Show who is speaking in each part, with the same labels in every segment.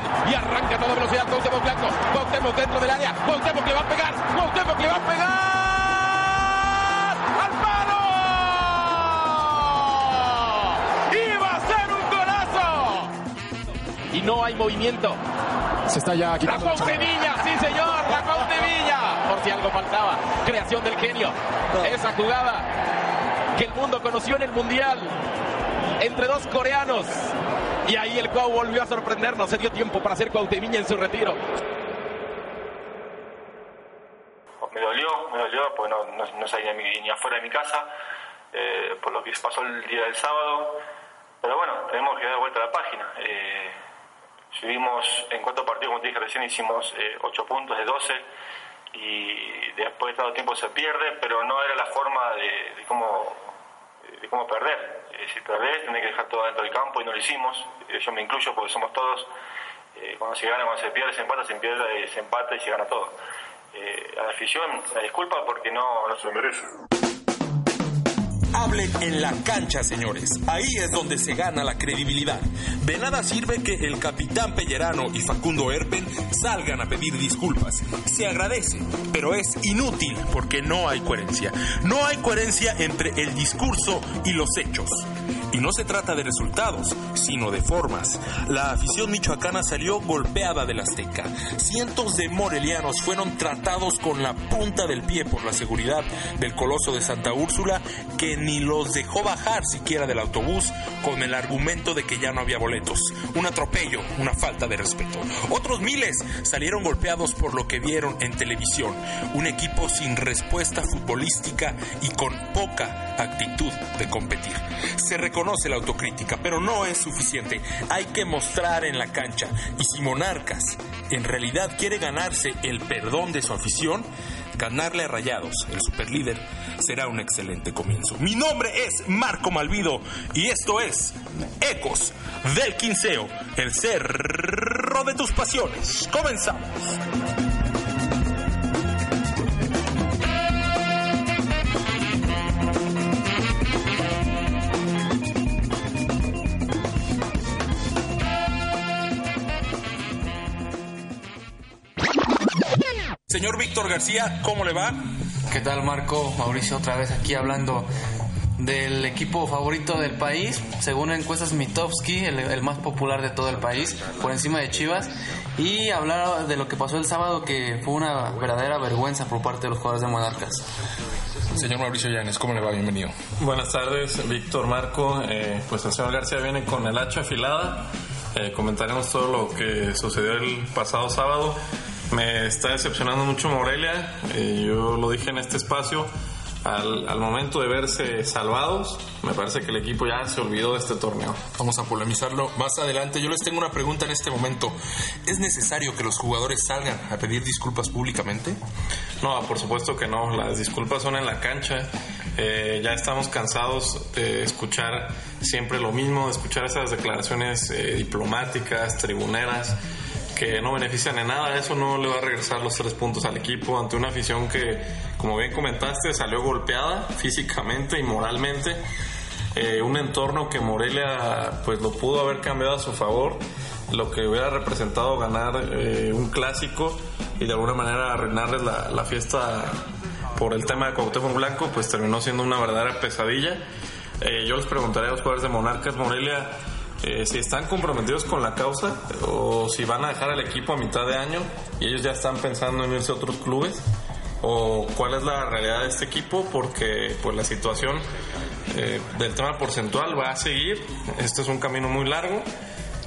Speaker 1: 100 y arranca a toda velocidad Cuauhtémoc Blanco. Cuauhtémoc dentro del área. Cuauhtémoc le va a pegar. Cuauhtémoc le va a pegar. ¡Al palo! ¡Iba a ser un golazo! Y no hay movimiento.
Speaker 2: Se está ya
Speaker 1: La Cuauhtemilla, sí señor, la Cuauhtemilla. Por si algo faltaba. Creación del genio. Esa jugada que el mundo conoció en el Mundial entre dos coreanos. Y ahí el Cuau volvió a sorprendernos. Se dio tiempo para hacer Cuauhtemiña en su retiro.
Speaker 3: Me dolió, me dolió, porque no, no, no salí ni, ni afuera de mi casa, eh, por lo que pasó el día del sábado. Pero bueno, tenemos que dar vuelta a la página. Eh, subimos en cuatro partidos, como te dije recién, hicimos eh, 8 puntos de 12 y después de tanto tiempo se pierde, pero no era la forma de cómo, de cómo perder. Eh, si perdés, tenés que dejar todo dentro del campo y no lo hicimos. Eh, yo me incluyo porque somos todos. Eh, cuando se gana, cuando se pierde, se empata, se pierde, se empata y se gana todo. a la afición, la disculpa porque no, se lo merece.
Speaker 4: Hablen en la cancha, señores. Ahí es donde se gana la credibilidad. De nada sirve que el capitán Pellerano y Facundo Erpen salgan a pedir disculpas. Se agradece, pero es inútil porque no hay coherencia. No hay coherencia entre el discurso y los hechos. Y no se trata de resultados, sino de formas. La afición michoacana salió golpeada del Azteca. Cientos de morelianos fueron tratados con la punta del pie por la seguridad del coloso de Santa Úrsula que ni los dejó bajar siquiera del autobús con el argumento de que ya no había boletos. Un atropello, una falta de respeto. Otros miles salieron golpeados por lo que vieron en televisión. Un equipo sin respuesta futbolística y con poca actitud de competir. Se la autocrítica, pero no es suficiente. Hay que mostrar en la cancha. Y si Monarcas en realidad quiere ganarse el perdón de su afición, ganarle a Rayados, el superlíder, será un excelente comienzo. Mi nombre es Marco Malvido y esto es Ecos del Quinceo, el cerro de tus pasiones. Comenzamos. Víctor García, ¿cómo le va?
Speaker 5: ¿Qué tal Marco? Mauricio otra vez aquí hablando del equipo favorito del país, según encuestas Mitowski, el, el, más popular de todo el país, por encima de Chivas, y hablar de lo que pasó el sábado, que fue una verdadera vergüenza por parte de los jugadores de Monarcas.
Speaker 4: Señor Mauricio Llanes, ¿cómo le va? Bienvenido.
Speaker 6: Buenas tardes, Víctor Marco. Eh, pues el señor García viene con el hacha afilada. Eh, comentaremos todo lo que sucedió el pasado sábado. Me está decepcionando mucho Morelia, eh, yo lo dije en este espacio, al, al, momento de verse salvados, me parece que el equipo ya se olvidó de este torneo.
Speaker 4: Vamos a polemizarlo más adelante. Yo les tengo una pregunta en este momento. ¿Es necesario que los jugadores salgan a pedir disculpas públicamente?
Speaker 6: No, por supuesto que no. Las disculpas son en la cancha. Eh, ya estamos cansados de escuchar siempre lo mismo, de escuchar esas declaraciones eh, diplomáticas, tribuneras que no benefician en nada, eso no le va a regresar los tres puntos al equipo ante una afición que, como bien comentaste, salió golpeada físicamente y moralmente. Eh, un entorno que Morelia pues lo pudo haber cambiado a su favor, lo que hubiera representado ganar eh, un clásico y de alguna manera arruinarles la, la, fiesta por el tema de Cuauhtémoc Blanco, pues terminó siendo una verdadera pesadilla. Eh, yo les preguntaría a los jugadores de Monarcas Morelia eh, si están comprometidos con la causa o si van a dejar al equipo a mitad de año y ellos ya están pensando en irse a otros clubes o cuál es la realidad de este equipo porque pues la situación eh, del tema porcentual va a seguir. Este es un camino muy largo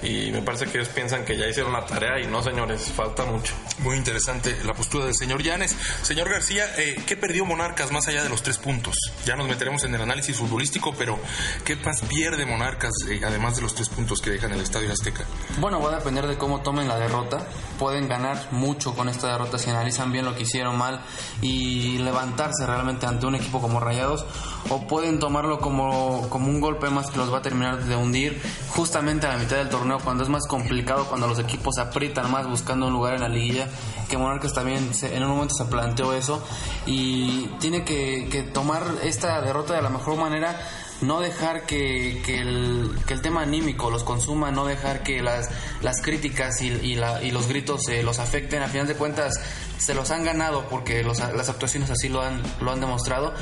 Speaker 6: y me parece que ellos piensan que ya hicieron la tarea y no, señores, falta mucho.
Speaker 4: Muy interesante la postura del señor Llanes. Señor García, eh, ¿qué perdió Monarcas más allá de los tres puntos? Ya nos meteremos en el análisis futbolístico, pero ¿qué más pierde Monarcas eh, además de los tres puntos que dejan el Estadio Azteca?
Speaker 5: Bueno, va a depender de cómo tomen la derrota. Pueden ganar mucho con esta derrota si analizan bien lo que hicieron mal y levantarse realmente ante un equipo como Rayados, o pueden tomarlo como, como un golpe más que los va a terminar de hundir justamente a la mitad del torneo, cuando es más complicado, cuando los equipos aprietan más buscando un lugar en la liguilla, que Monarcas también en un momento se planteó eso. Y tiene que, que tomar esta derrota de la mejor manera no dejar que, que, el, que, el, tema anímico los consuma, no dejar que las, las críticas y, y, la, y los gritos eh, los afecten. A final de cuentas, se los han ganado porque los, las actuaciones así lo han, lo han demostrado,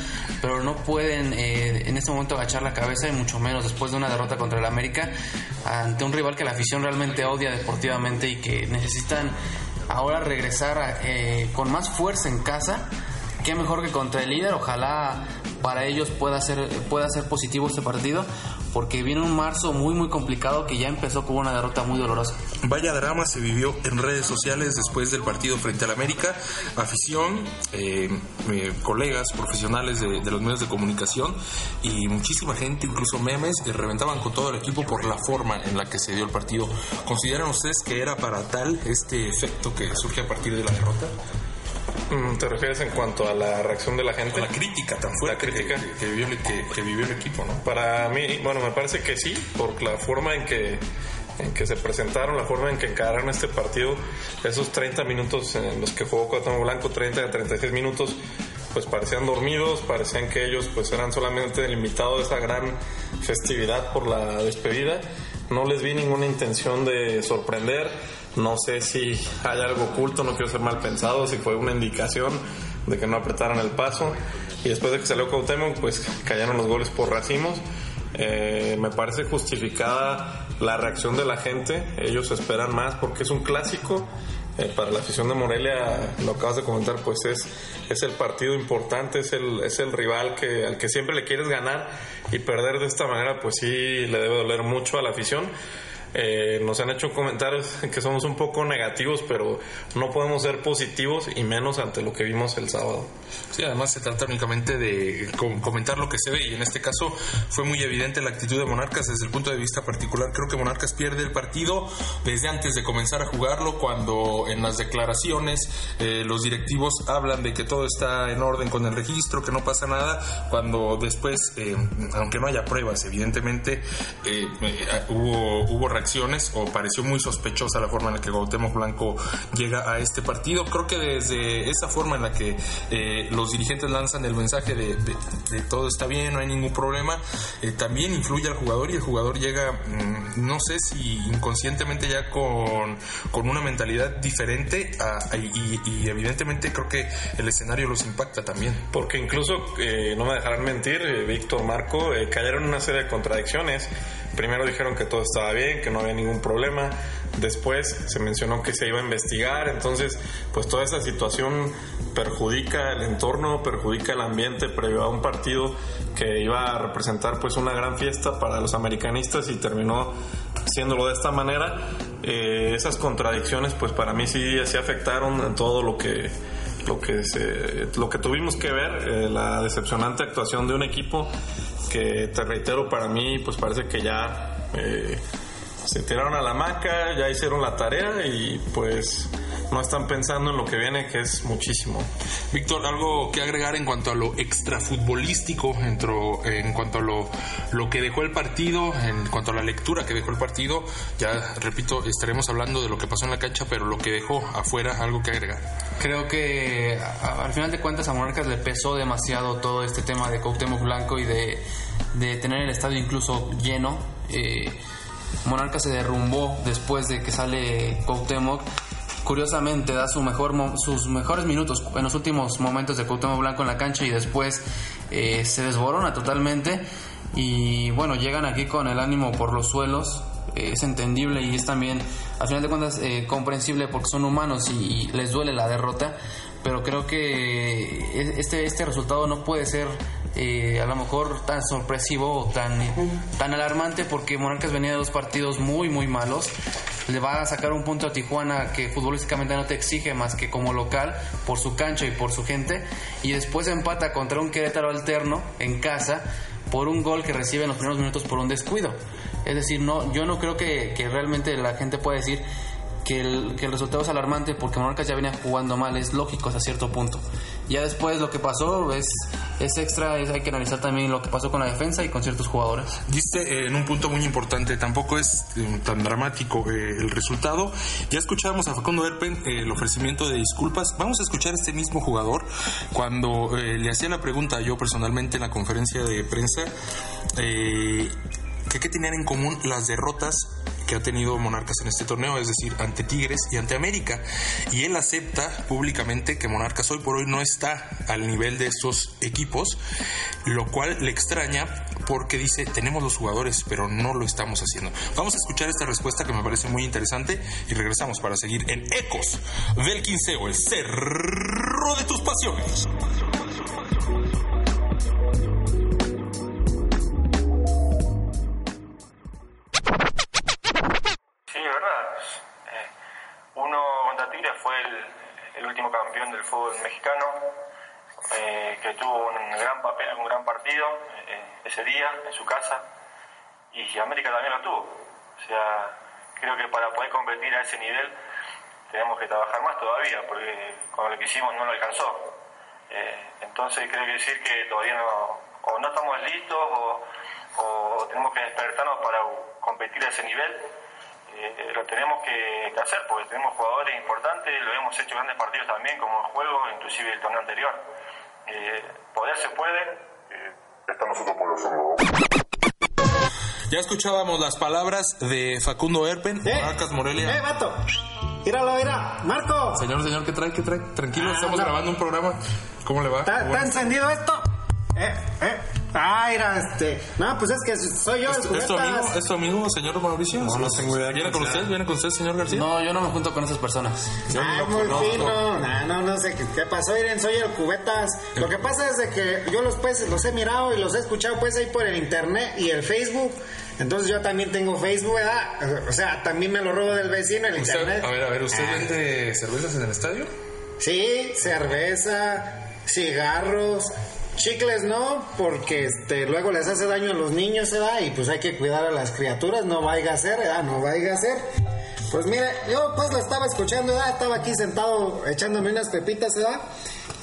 Speaker 5: pero no pueden eh, en este momento agachar la cabeza y mucho menos después de una derrota contra el América ante un rival que la afición realmente odia deportivamente y que necesitan ahora regresar eh, con más fuerza en casa. Qué mejor que contra el líder, ojalá para ellos pueda ser, pueda ser positivo este partido, porque viene un marzo muy muy complicado que ya empezó con una derrota muy dolorosa.
Speaker 4: Vaya drama se vivió en redes sociales después del partido frente al América, afición, eh, eh, colegas profesionales de, de, los medios de comunicación y muchísima gente, incluso memes, que reventaban con todo el equipo por la forma en la que se dio el partido. ¿Consideran ustedes que era para tal este efecto que surge a partir de la derrota?
Speaker 6: ¿Te refieres en cuanto a la reacción de la gente?
Speaker 4: La crítica tan fuerte
Speaker 6: la crítica.
Speaker 4: Que, que, vivió, que, que, vivió, el equipo, ¿no?
Speaker 6: Para mí, bueno, me parece que sí, por la forma en que, en que se presentaron, la forma en que encararon este partido, esos 30 minutos en los que jugó Cuauhtémoc Blanco, 30 a 36 minutos, pues parecían dormidos, parecían que ellos pues eran solamente el invitado de esa gran festividad por la despedida. No les vi ninguna intención de sorprender no sé si hay algo oculto, no quiero ser mal pensado, si fue una indicación de que no apretaran el paso. Y después de que salió Cuauhtémoc, pues cayeron los goles por racimos. Eh, me parece justificada la reacción de la gente. Ellos esperan más porque es un clásico. Eh, para la afición de Morelia, lo acabas de comentar, pues es, es el partido importante, es el, es el rival que, al que siempre le quieres ganar y perder de esta manera, pues sí le debe doler mucho a la afición. Eh, nos han hecho comentarios que somos un poco negativos, pero no podemos ser positivos y menos ante lo que vimos el sábado.
Speaker 4: Sí, además se trata únicamente de comentar lo que se ve y en este caso fue muy evidente la actitud de Monarcas desde el punto de vista particular. Creo que Monarcas pierde el partido desde antes de comenzar a jugarlo, cuando en las declaraciones eh, los directivos hablan de que todo está en orden con el registro, que no pasa nada, cuando después, eh, aunque no haya pruebas, evidentemente eh, hubo, hubo reacciones o pareció muy sospechosa la forma en la que Gautemo Blanco llega a este partido. Creo que desde esa forma en la que eh, los dirigentes lanzan el mensaje de, de, todo está bien, no hay ningún problema, eh, también influye al jugador y el jugador llega, mmm, no sé si inconscientemente ya con, con una mentalidad diferente y, evidentemente creo que el escenario los impacta también.
Speaker 6: Porque incluso, eh, no me dejarán mentir, Víctor, Marco, cayeron una serie de contradicciones. Primero dijeron que todo estaba bien, que no había ningún problema. Después se mencionó que se iba a investigar. Entonces, pues toda esa situación perjudica el entorno, perjudica el ambiente previo a un partido que iba a representar pues una gran fiesta para los americanistas y terminó haciéndolo de esta manera. Eh, esas contradicciones pues para mí sí, sí afectaron en todo lo que lo que lo que tuvimos que ver, eh, la decepcionante actuación de un equipo que te reitero para mí pues parece que ya eh, se tiraron a la maca, ya hicieron la tarea y pues no están pensando en lo que viene, que es muchísimo.
Speaker 4: Víctor, algo que agregar en cuanto a lo extrafutbolístico, en cuanto a lo, lo que dejó el partido, en cuanto a la lectura que dejó el partido, ya repito, estaremos hablando de lo que pasó en la cancha, pero lo que dejó afuera, algo que agregar.
Speaker 5: Creo que al final de cuentas a Monarcas le pesó demasiado todo este tema de Cuauhtémoc Blanco y de, de tener el estadio incluso lleno. Eh, Monarca se derrumbó después de que sale Cuauhtémoc. Curiosamente da su mejor, sus mejores minutos en los últimos momentos de Cuauhtémoc Blanco en la cancha y después eh, se desborona totalmente. Y bueno, llegan aquí con el ánimo por los suelos. Eh, es entendible y es también, al final de cuentas, eh, comprensible porque son humanos y, y les duele la derrota. Pero creo que este, este resultado no puede ser eh, a lo mejor tan sorpresivo o tan, tan alarmante porque Monarcas venía de dos partidos muy, muy malos. Le va a sacar un punto a Tijuana que futbolísticamente no te exige más que como local por su cancha y por su gente. Y después empata contra un Querétaro alterno en casa por un gol que recibe en los primeros minutos por un descuido. Es decir, no, yo no creo que, que realmente la gente pueda decir que el, que el resultado es alarmante porque Monarcas ya venía jugando mal, es lógico hasta cierto punto. Ya después lo que pasó es, es extra, es- hay que analizar también lo que pasó con la defensa y con ciertos jugadores.
Speaker 4: Dice eh, en un punto muy importante, tampoco es eh, tan dramático eh, el resultado. Ya escuchábamos a Facundo Erpen eh, el ofrecimiento de disculpas. Vamos a escuchar a este mismo jugador cuando eh, le hacía la pregunta yo personalmente en la conferencia de prensa eh, que qué tenían en común las derrotas que ha tenido Monarcas en este torneo, es decir, ante Tigres y ante América. Y él acepta públicamente que Monarcas hoy por hoy no está al nivel de estos equipos, lo cual le extraña porque dice, tenemos los jugadores, pero no lo estamos haciendo. Vamos a escuchar esta respuesta que me parece muy interesante y regresamos para seguir en Ecos del Quinceo, el cerro de tus pasiones.
Speaker 3: Que tuvo un gran papel, un gran partido eh, ese día en su casa, y América también lo tuvo. O sea, creo que para poder competir a ese nivel tenemos que trabajar más todavía, porque con lo que hicimos no lo alcanzó. Eh, entonces creo que decir que todavía no, o no estamos listos o, o tenemos que despertarnos para competir a ese nivel. Eh, lo tenemos que, que hacer porque tenemos jugadores importantes, lo hemos hecho grandes partidos también como el juego, inclusive el torneo anterior. Eh, poder se puede, eh, estamos nosotros por
Speaker 4: Ya escuchábamos las palabras de Facundo Erpen, Monarcas Morelia.
Speaker 2: ¡Eh, vato! Míralo, mira, Marco.
Speaker 4: Señor, señor, ¿qué trae? ¿Qué trae? Tranquilo,
Speaker 2: Ah,
Speaker 4: estamos
Speaker 2: no.
Speaker 4: grabando un programa. ¿Cómo le va?
Speaker 2: ¿Está,
Speaker 4: Bueno.
Speaker 2: está encendido esto? Eh, eh. Ah, mira, este. No, pues es que soy yo, el
Speaker 4: ¿Es, es tu
Speaker 2: cubetas.
Speaker 4: amigo, ¿Es tu amigo, señor Mauricio?
Speaker 6: No, no tengo idea
Speaker 4: ¿Viene con usted? ¿Viene con usted, señor García?
Speaker 5: No, yo no me junto con esas personas.
Speaker 4: Yo
Speaker 2: Ah,
Speaker 4: lo
Speaker 2: muy
Speaker 4: conozco.
Speaker 2: fino. No, no, no sé qué, qué pasó. Miren, soy el cubetas. Lo que pasa es de que yo los pues los he mirado y los he escuchado pues ahí por el internet y el Facebook. Entonces yo también tengo Facebook, ¿verdad? O sea, también me lo robo del vecino el
Speaker 4: Usted-
Speaker 2: internet.
Speaker 4: a ver, a ver, ¿usted
Speaker 2: Ah,
Speaker 4: vende cervezas en el estadio?
Speaker 2: Sí, cerveza, cigarros, chicles no, porque este luego les hace daño a los niños, ¿verdad? Y pues hay que cuidar a las criaturas, no vaya a ser, ¿verdad? No vaya a ser. Pues mire, yo pues lo estaba escuchando, ¿verdad? Estaba aquí sentado echándome unas pepitas, ¿verdad?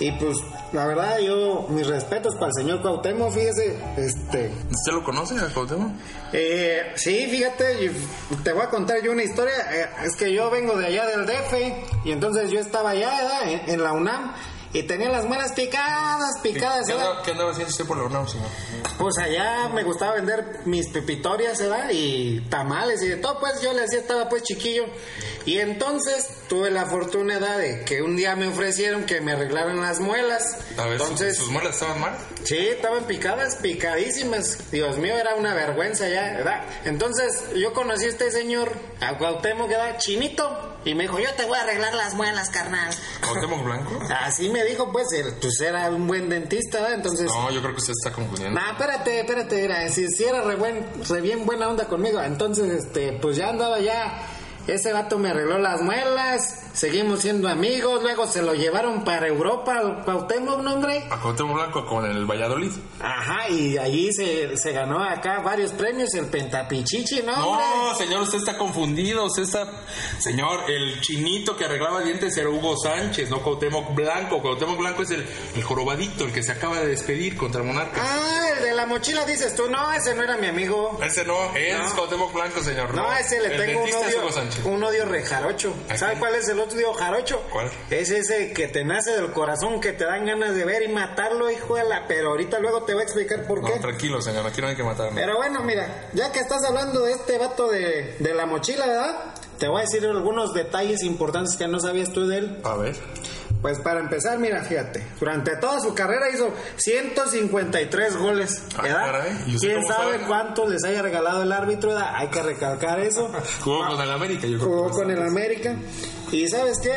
Speaker 2: Y pues la verdad yo mis respetos para el señor Cuauhtémoc, fíjese, este,
Speaker 4: ¿Usted lo conoce, a Cuauhtémoc?
Speaker 2: eh, sí, fíjate, te voy a contar yo una historia. eh, es que yo vengo de allá del DF y entonces yo estaba allá ¿verdad? En, en la UNAM y tenía las manos picadas, picadas.
Speaker 4: ¿Qué
Speaker 2: ¿verdad?
Speaker 4: qué andaba haciendo usted por la UNAM, señor?
Speaker 2: Pues allá me gustaba vender mis pepitorias, ¿verdad? Y tamales y de todo, pues yo le hacía, estaba pues chiquillo. Y entonces tuve la fortuna ¿verdad? de que un día me ofrecieron que me arreglaran las muelas.
Speaker 4: A ver,
Speaker 2: entonces,
Speaker 4: ¿sus, sus muelas estaban mal?
Speaker 2: Sí, estaban picadas, picadísimas. Dios mío, era una vergüenza ya, ¿verdad? Entonces, yo conocí a este señor, a Cuauhtémoc, era chinito, y me dijo, yo te voy a arreglar las muelas, carnal.
Speaker 4: ¿Cuauhtémoc Blanco?
Speaker 2: Así me dijo, pues, él, pues era un buen dentista, ¿verdad? Entonces...
Speaker 4: No, yo creo que usted está confundiendo.
Speaker 2: Nah, espérate, espérate, era, si, si era re, buen, re bien buena onda conmigo, entonces, este, pues ya andaba ya, ese vato me arregló las muelas, seguimos siendo amigos, luego se lo llevaron para Europa, al Cuauhtémoc, ¿no, hombre?
Speaker 4: A Cuauhtémoc Blanco con el Valladolid.
Speaker 2: Ajá, y allí se, se ganó acá varios premios, el Pentapichichi, ¿no? hombre?
Speaker 4: No, señor, usted está confundido. Usted está. Señor, el chinito que arreglaba dientes era Hugo Sánchez, no Cuauhtémoc Blanco. Cuauhtémoc Blanco es el, el jorobadito, el que se acaba de despedir contra Monarca.
Speaker 2: Ah, el de la mochila dices tú, no, ese no era mi amigo.
Speaker 4: Ese no, es
Speaker 2: No.
Speaker 4: Cuauhtémoc Blanco, señor.
Speaker 2: No, a ese le
Speaker 4: el
Speaker 2: tengo un
Speaker 4: es
Speaker 2: odio,
Speaker 4: Sánchez.
Speaker 2: un odio rejarocho.
Speaker 4: ¿A
Speaker 2: ¿Sabe cuál es el jarocho?
Speaker 4: ¿Cuál?
Speaker 2: Es ese que te nace del corazón, que te dan ganas de ver y matarlo, hijo de la... Pero ahorita luego te voy a explicar por
Speaker 4: No,
Speaker 2: qué.
Speaker 4: tranquilo, señor, aquí no hay que matarme.
Speaker 2: Pero bueno, mira, ya que estás hablando de este vato de, de la mochila, ¿verdad? Te voy a decir algunos detalles importantes que no sabías tú de él.
Speaker 4: A ver.
Speaker 2: Pues para empezar, mira, fíjate, durante toda su carrera hizo 153 goles,
Speaker 4: Ah,
Speaker 2: ¿verdad?
Speaker 4: caray, ¿y usted
Speaker 2: ¿Quién sabe
Speaker 4: sabe?
Speaker 2: cuántos les haya regalado el árbitro? ¿verdad? Hay que recalcar eso.
Speaker 4: Jugó con el América, yo creo.
Speaker 2: Jugó con el América. Y ¿sabes qué?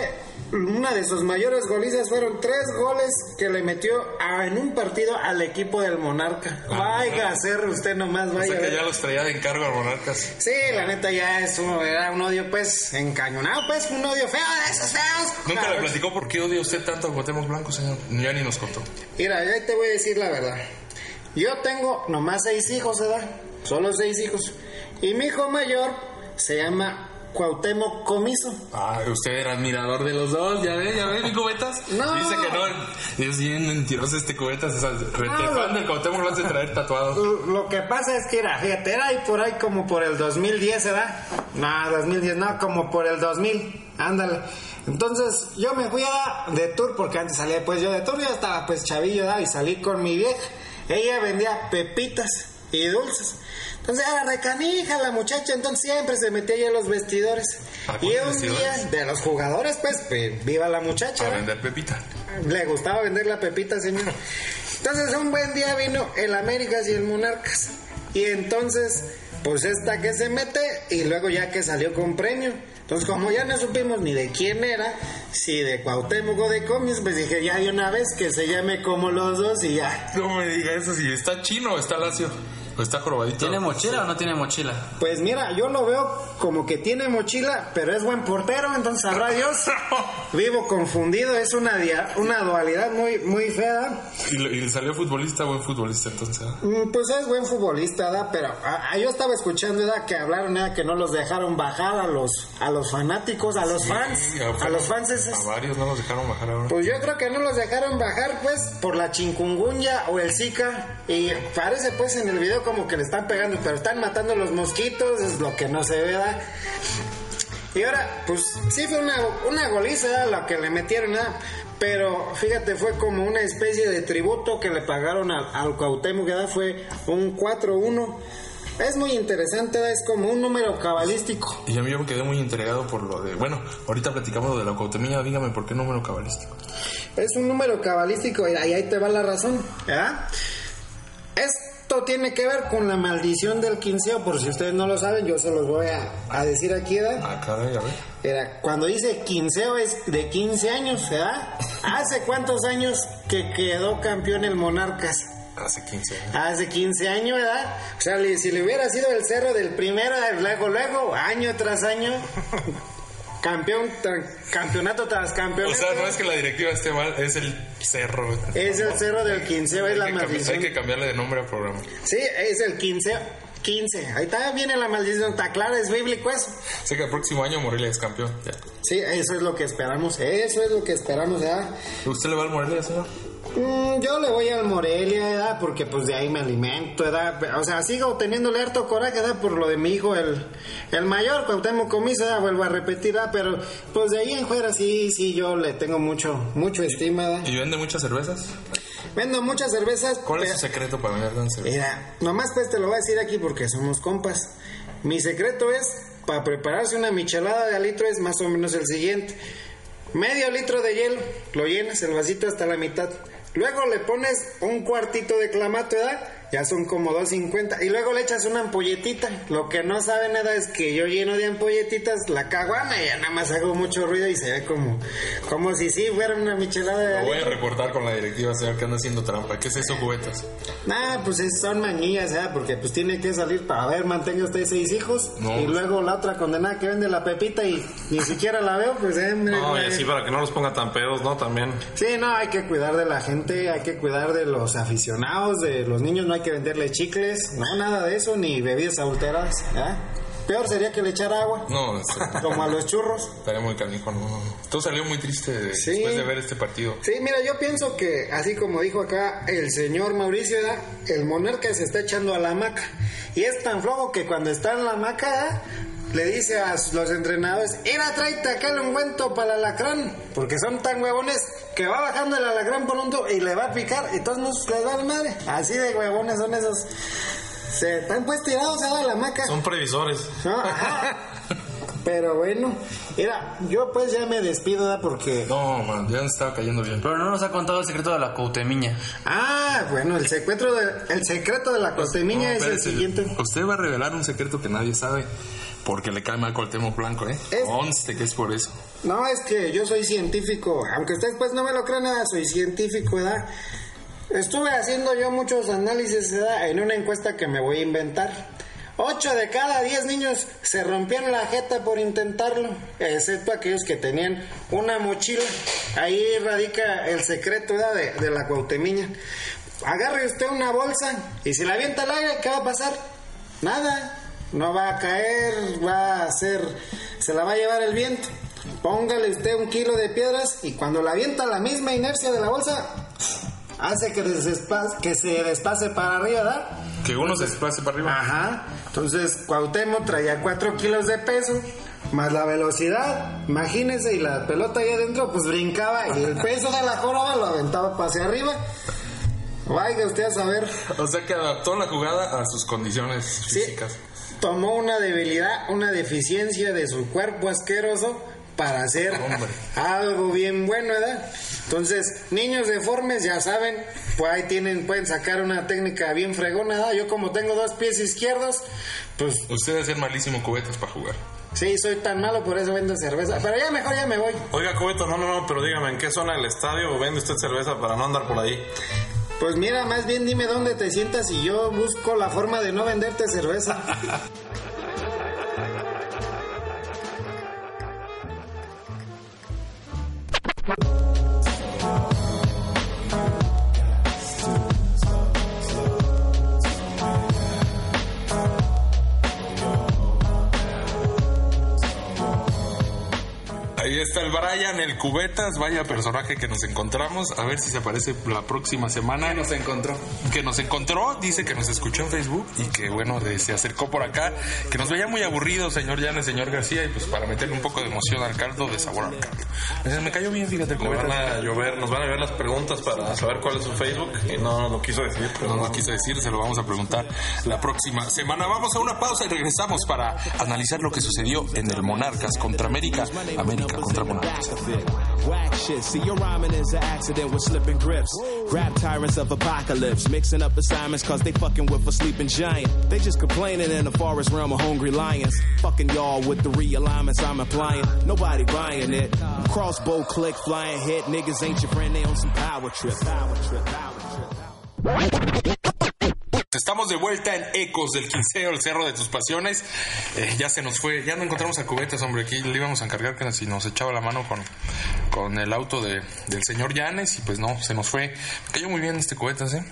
Speaker 2: Una de sus mayores golizas fueron tres goles que le metió a- en un partido al equipo del Monarca. Vaya a ser usted nomás,
Speaker 6: O
Speaker 2: vaya.
Speaker 6: sea
Speaker 2: a
Speaker 6: que ya los traía de encargo a Monarcas.
Speaker 2: Sí, la neta ya es un, era un odio pues encañonado, pues un odio feo de esos feos.
Speaker 6: Nunca
Speaker 2: Claro.
Speaker 6: le platicó por qué odia usted tanto a Cuauhtémoc Blanco, señor. Ya ni nos contó.
Speaker 2: Mira, ya te voy a decir la verdad. Yo tengo nomás seis hijos, ¿verdad? Solo seis hijos. Y mi hijo mayor se llama Cuauhtémoc Comiso.
Speaker 6: Ah, usted era admirador de los dos, ya ve, ya ve, mi cubetas.
Speaker 2: No.
Speaker 6: Dice que no, es bien mentiroso este cubetas, o sea, rete
Speaker 2: No,
Speaker 6: del Cuauhtémoc lo hace traer tatuado.
Speaker 2: Lo que pasa es que era, fíjate, era ahí por ahí como por el 2010, ¿verdad? No, 2010, no, como por el 2000, ándale. Entonces yo me fui a, de tour, porque antes salía pues yo de tour, ya estaba pues chavillo, ¿verdad? Y salí con mi vieja. Ella vendía pepitas y dulces. Entonces era recanija la muchacha, entonces siempre se metía ahí en los vestidores. Y
Speaker 6: ¿cuáles
Speaker 2: un
Speaker 6: vestidores?
Speaker 2: día, de los jugadores, pues, pues, viva la muchacha.
Speaker 6: A
Speaker 2: ¿verdad?
Speaker 6: vender pepita.
Speaker 2: Le gustaba vender la pepita, señor. Entonces, un buen día vino el Américas y el Monarcas. Y entonces, pues esta que se mete y luego ya que salió con premio. Entonces, como ya no supimos ni de quién era, si de Cuauhtémoc o de Comis, pues dije, ya de una vez que se llame como los dos y ya.
Speaker 6: No me diga eso, si está chino o está lacio. O está jorobadito.
Speaker 5: ¿Tiene mochila o no tiene mochila?
Speaker 2: Pues mira, yo lo veo como que tiene mochila, pero es buen portero, entonces sabrá Dios. Vivo confundido, es una, dia- una dualidad muy, muy fea.
Speaker 6: Y, le- y salió futbolista, buen futbolista entonces. ¿ah?
Speaker 2: Mm, Pues es buen futbolista, ¿da? pero ah, ah, yo estaba escuchando ¿da? que hablaron ¿da? que no los dejaron bajar a los a los fanáticos, a los fans, a los fans. es-
Speaker 6: A varios no los dejaron bajar ahora.
Speaker 2: Pues yo creo que no los dejaron bajar pues por la chingungunya o el zika y parece pues en el video como que le están pegando, pero están matando los mosquitos, es lo que no se ve, ¿da? Y ahora, pues sí fue una, una goliza lo que le metieron, ¿da? pero fíjate, fue como una especie de tributo que le pagaron al, al Cuauhtémoc, ¿da? fue un 4-1. Es muy interesante, es como un número cabalístico.
Speaker 6: Y a mí yo me quedé muy intrigado por lo de. Bueno, ahorita platicamos lo de la cautemilla. Dígame por qué número cabalístico.
Speaker 2: Es un número cabalístico y ahí te va la razón, ¿verdad? Esto tiene que ver con la maldición del quinceo, por si ustedes no lo saben, yo se los voy a, a decir aquí, ¿verdad?
Speaker 6: Ah, caray, a ver.
Speaker 2: Era, cuando dice quinceo es de 15 años, ¿verdad? ¿Hace cuántos años que quedó campeón el Monarcas?
Speaker 6: Hace 15 años.
Speaker 2: Hace 15 años, ¿verdad? O sea, si le hubiera sido el cerro del primero, luego, luego, año tras año, campeón, campeonato tras
Speaker 6: O
Speaker 2: campeonato.
Speaker 6: sea, no es que la directiva esté mal, es el cerro.
Speaker 2: Es el cerro del quinceo, es
Speaker 6: Hay
Speaker 2: la maldición.
Speaker 6: hay que cambiarle de nombre al programa.
Speaker 2: Sí, es el 15. 15. Ahí está, viene la maldición. Está claro, es bíblico eso.
Speaker 6: Sé que el próximo año Morelia es campeón. Ya.
Speaker 2: Sí, eso es lo que esperamos. Eso es lo que esperamos, ¿verdad?
Speaker 6: ¿Usted le va al Morelia, señor?
Speaker 2: Mm, yo le voy al Morelia, ¿verdad? Porque pues de ahí me alimento, ¿verdad? O sea, sigo teniéndole harto coraje, ¿verdad? Por lo de mi hijo, el, el mayor, Cuauhtémoc Comiso, ¿verdad? Vuelvo a repetir, ¿verdad? Pero pues de ahí en fuera sí, sí, yo le tengo mucho, mucho estima.
Speaker 6: ¿Y vende muchas cervezas?
Speaker 2: Vendo muchas cervezas.
Speaker 6: ¿Cuál es su secreto para vender tan cerveza?
Speaker 2: Mira, nomás pues te lo voy a decir aquí porque somos compas. Mi secreto es, para prepararse una michelada de a litro es más o menos el siguiente. Medio litro de hielo, lo llenas el vasito hasta la mitad. Luego le pones un cuartito de clamato, ¿verdad? Ya son como 2.50. Y luego le echas una ampolletita. Lo que no saben nada es que yo lleno de ampolletitas la caguama y ya nada más hago mucho ruido y se ve como, como si sí fuera una michelada de
Speaker 6: Lo voy a reportar con la directiva, señor, que anda haciendo trampa. ¿Qué es eso, cubetas?
Speaker 2: Nah, pues es- son mañillas, ¿eh? Porque pues tiene que salir para ver, mantenga usted seis hijos.
Speaker 6: No.
Speaker 2: Y luego la otra condenada que vende la pepita y ni siquiera la veo, pues eh,
Speaker 6: No, y así para que no los ponga tan pedos, ¿no? También.
Speaker 2: Sí, no, hay que cuidar de la gente, hay que cuidar de los aficionados, de los niños, no hay que venderle chicles, no, nada de eso, ni bebidas adulteradas, ¿eh? Peor sería que le echara agua,
Speaker 6: No,
Speaker 2: como a los churros.
Speaker 6: estaría muy canijo, no. no. Tú salió muy triste de-
Speaker 2: Sí.
Speaker 6: después de ver este partido.
Speaker 2: Sí, mira, yo pienso que, así como dijo acá el señor Mauricio, ¿verdad? el monarca se está echando a la hamaca. Y es tan flojo que cuando está en la hamaca, ¿verdad? Le dice a los entrenadores, ira, tráete acá el ungüento para el alacrán. Porque son tan huevones que va bajando el alacrán por un tubo y le va a picar y todos nos les va la madre. Así de huevones son esos. Se están pues tirados a la hamaca.
Speaker 6: Son previsores.
Speaker 2: No. Pero bueno, mira, yo pues ya me despido, ¿verdad? Porque...
Speaker 6: No, man, ya nos estaba cayendo bien.
Speaker 5: Pero no nos ha contado el secreto de la cautemiña.
Speaker 2: Ah, bueno, el secreto de, el secreto de la costemiña
Speaker 6: No,
Speaker 2: es el siguiente.
Speaker 6: Usted va a revelar un secreto que nadie sabe.
Speaker 4: Porque le cae mal Cuauhtémoc Blanco, ¿eh?
Speaker 2: Es-
Speaker 4: Conste que es por eso.
Speaker 2: No, es que yo soy científico, aunque ustedes pues no me lo crean nada, soy científico, ¿verdad? Estuve haciendo yo muchos análisis ¿verdad? en una encuesta que me voy a inventar. Ocho de cada diez niños se rompieron la jeta por intentarlo, excepto aquellos que tenían una mochila. Ahí radica el secreto. De, de la cuautemiña. Agarre usted una bolsa y si la avienta al aire, ¿qué va a pasar? Nada. No va a caer, va a ser, se la va a llevar el viento. Póngale usted un kilo de piedras y cuando la avienta la misma inercia de la bolsa, hace que, que se despase para arriba, ¿verdad?
Speaker 4: Que uno se desplace para arriba.
Speaker 2: Ajá. Entonces Cuauhtémoc traía 4 kilos de peso, más la velocidad, imagínese, y la pelota ahí adentro, pues brincaba y el peso de la joroba lo aventaba para hacia arriba. Vaya usted a saber.
Speaker 4: O sea que adaptó la jugada a sus condiciones
Speaker 2: Sí,
Speaker 4: físicas.
Speaker 2: Tomó una debilidad, una deficiencia de su cuerpo asqueroso para hacer
Speaker 4: Hombre.
Speaker 2: algo bien bueno, ¿verdad? Entonces, niños deformes, ya saben, pues ahí tienen, pueden sacar una técnica bien fregona, ¿verdad? Yo como tengo dos pies izquierdos, pues
Speaker 4: Usted debe ser malísimo cubetas para jugar.
Speaker 2: sí, soy tan malo, por eso vendo cerveza. Pero ya mejor ya me voy.
Speaker 6: Oiga, Cobeto, no, no, no, pero dígame, ¿en qué zona del estadio vende usted cerveza para no andar por ahí?
Speaker 2: Pues mira, más bien dime dónde te sientas y yo busco la forma de no venderte cerveza.
Speaker 4: Ahí está el Brian, el Cubetas, vaya personaje que nos encontramos. A ver si se aparece la próxima semana.
Speaker 5: nos encontró.
Speaker 4: Que nos encontró, dice que nos escuchó en Facebook y que bueno, de- se acercó por acá. Que nos veía muy aburrido, señor Llanes, señor García, y pues para meterle un poco de emoción al caldo, de sabor al caldo. Me- Me cayó bien, fíjate, el
Speaker 6: Le van
Speaker 4: Cubetas.
Speaker 6: a llover, nos van a llover las preguntas para saber cuál es su Facebook y no nos lo quiso decir, pero
Speaker 4: No nos quiso decir, se lo vamos a preguntar la próxima semana. Vamos a una pausa y regresamos para analizar lo que sucedió en el Monarcas contra América, América contra.
Speaker 7: Whack shit. See, your rhyming is an accident with slipping grips. Rap tyrants of apocalypse, mixing up assignments cause they fucking with a sleeping giant. They just complaining in the forest realm of hungry lions. Fucking y'all with the realignments I'm applying. Nobody buying it. Crossbow click, flying hit. Niggas ain't your friend, they on some power trip. Power trip, power trip.
Speaker 4: Estamos de vuelta en Ecos del Quinceo, el Cerro de tus Pasiones. Eh, ya se nos fue, ya no encontramos a Cubetas, hombre. Aquí le íbamos a encargar que si nos echaba la mano con, con el auto de, del señor Llanes y pues no, se nos fue. Me cayó muy bien este Cubetas, ¿eh?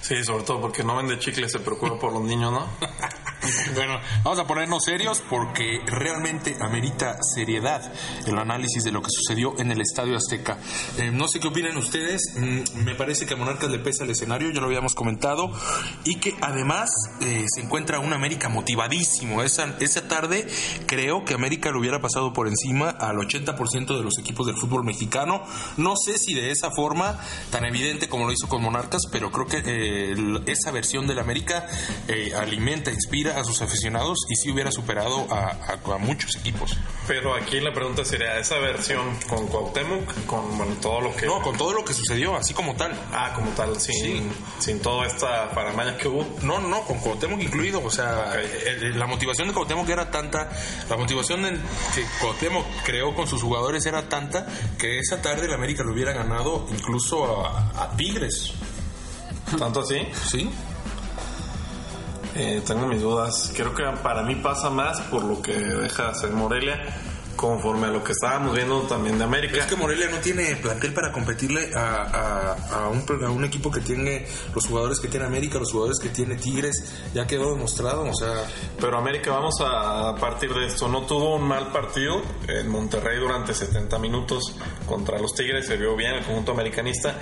Speaker 6: sí, sobre todo porque no vende chicle, se preocupa por los niños, ¿no?
Speaker 4: Bueno, vamos a ponernos serios porque realmente amerita seriedad el análisis de lo que sucedió en el Estadio Azteca. Eh, no sé qué opinan ustedes, mm, me parece que a Monarcas le pesa el escenario, ya lo habíamos comentado, y que además eh, se encuentra un América motivadísimo. Esa, esa tarde creo que América lo hubiera pasado por encima al 80% de los equipos del fútbol mexicano. No sé si de esa forma tan evidente como lo hizo con Monarcas, pero creo que eh, esa versión del América alimenta, inspira a sus aficionados y sí hubiera superado a, a- a muchos equipos.
Speaker 6: Pero aquí la pregunta sería, ¿esa versión con Cuauhtémoc? Con bueno, todo lo que...
Speaker 4: No, con todo lo que sucedió, así como tal.
Speaker 6: Ah, como tal, sin,
Speaker 4: Sí.
Speaker 6: sin toda esta paramaña que hubo.
Speaker 4: No, no, con Cuauhtémoc incluido. O sea, la motivación de Cuauhtémoc era tanta, la motivación que Cuauhtémoc creó con sus jugadores era tanta que esa tarde el América lo hubiera ganado incluso a, a Tigres.
Speaker 6: ¿Tanto así?
Speaker 4: ¿Sí?
Speaker 6: Eh, tengo mis dudas. Creo que para mí pasa más por lo que deja hacer Morelia conforme a lo que estábamos viendo también de América.
Speaker 4: Es que Morelia no tiene plantel para competirle a, a- a un, a un equipo que tiene los jugadores que tiene América, los jugadores que tiene Tigres, ya quedó demostrado, o sea,
Speaker 6: Pero América, vamos a partir de esto. No tuvo un mal partido en Monterrey durante 70 minutos contra los Tigres. Se vio bien el conjunto americanista,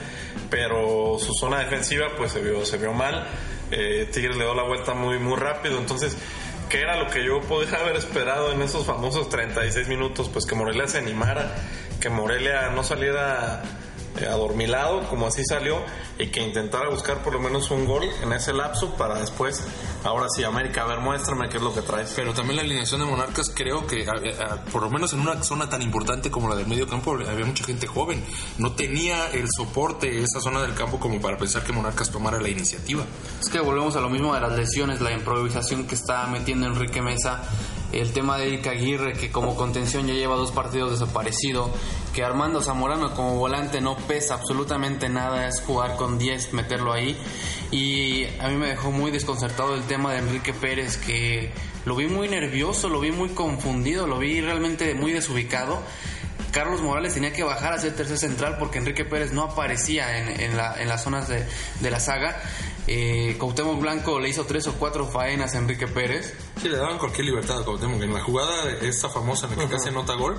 Speaker 6: pero su zona defensiva pues se vio, se vio mal. Eh, Tigres le dio la vuelta muy, muy rápido. Entonces, ¿qué era lo que yo podía haber esperado en esos famosos 36 minutos? Pues que Morelia se animara, que Morelia no saliera adormilado, como así salió, y que intentara buscar por lo menos un gol en ese lapso para después, ahora sí, América, a ver, muéstrame qué es lo que traes.
Speaker 4: Pero también la alineación de Monarcas creo que, a- a- por lo menos en una zona tan importante como la del medio campo, había mucha gente joven. No tenía el soporte esa zona del campo como para pensar que Monarcas tomara la iniciativa.
Speaker 5: Es que volvemos a lo mismo de las lesiones, la improvisación que está metiendo Enrique Mesa el tema de Erika Aguirre, que como contención ya lleva dos partidos desaparecido, que Armando Zamorano como volante no pesa absolutamente nada, es jugar con 10, meterlo ahí. Y a mí me dejó muy desconcertado el tema de Enrique Pérez, que lo vi muy nervioso, lo vi muy confundido, lo vi realmente muy desubicado. Carlos Morales tenía que bajar a ser tercer central porque Enrique Pérez no aparecía en, las zonas de, la saga eh, Blanco le hizo tres o cuatro faenas a Enrique Pérez.
Speaker 4: Sí, le daban cualquier libertad a Cuauhtémoc. En la jugada esta famosa en la que casi nota gol,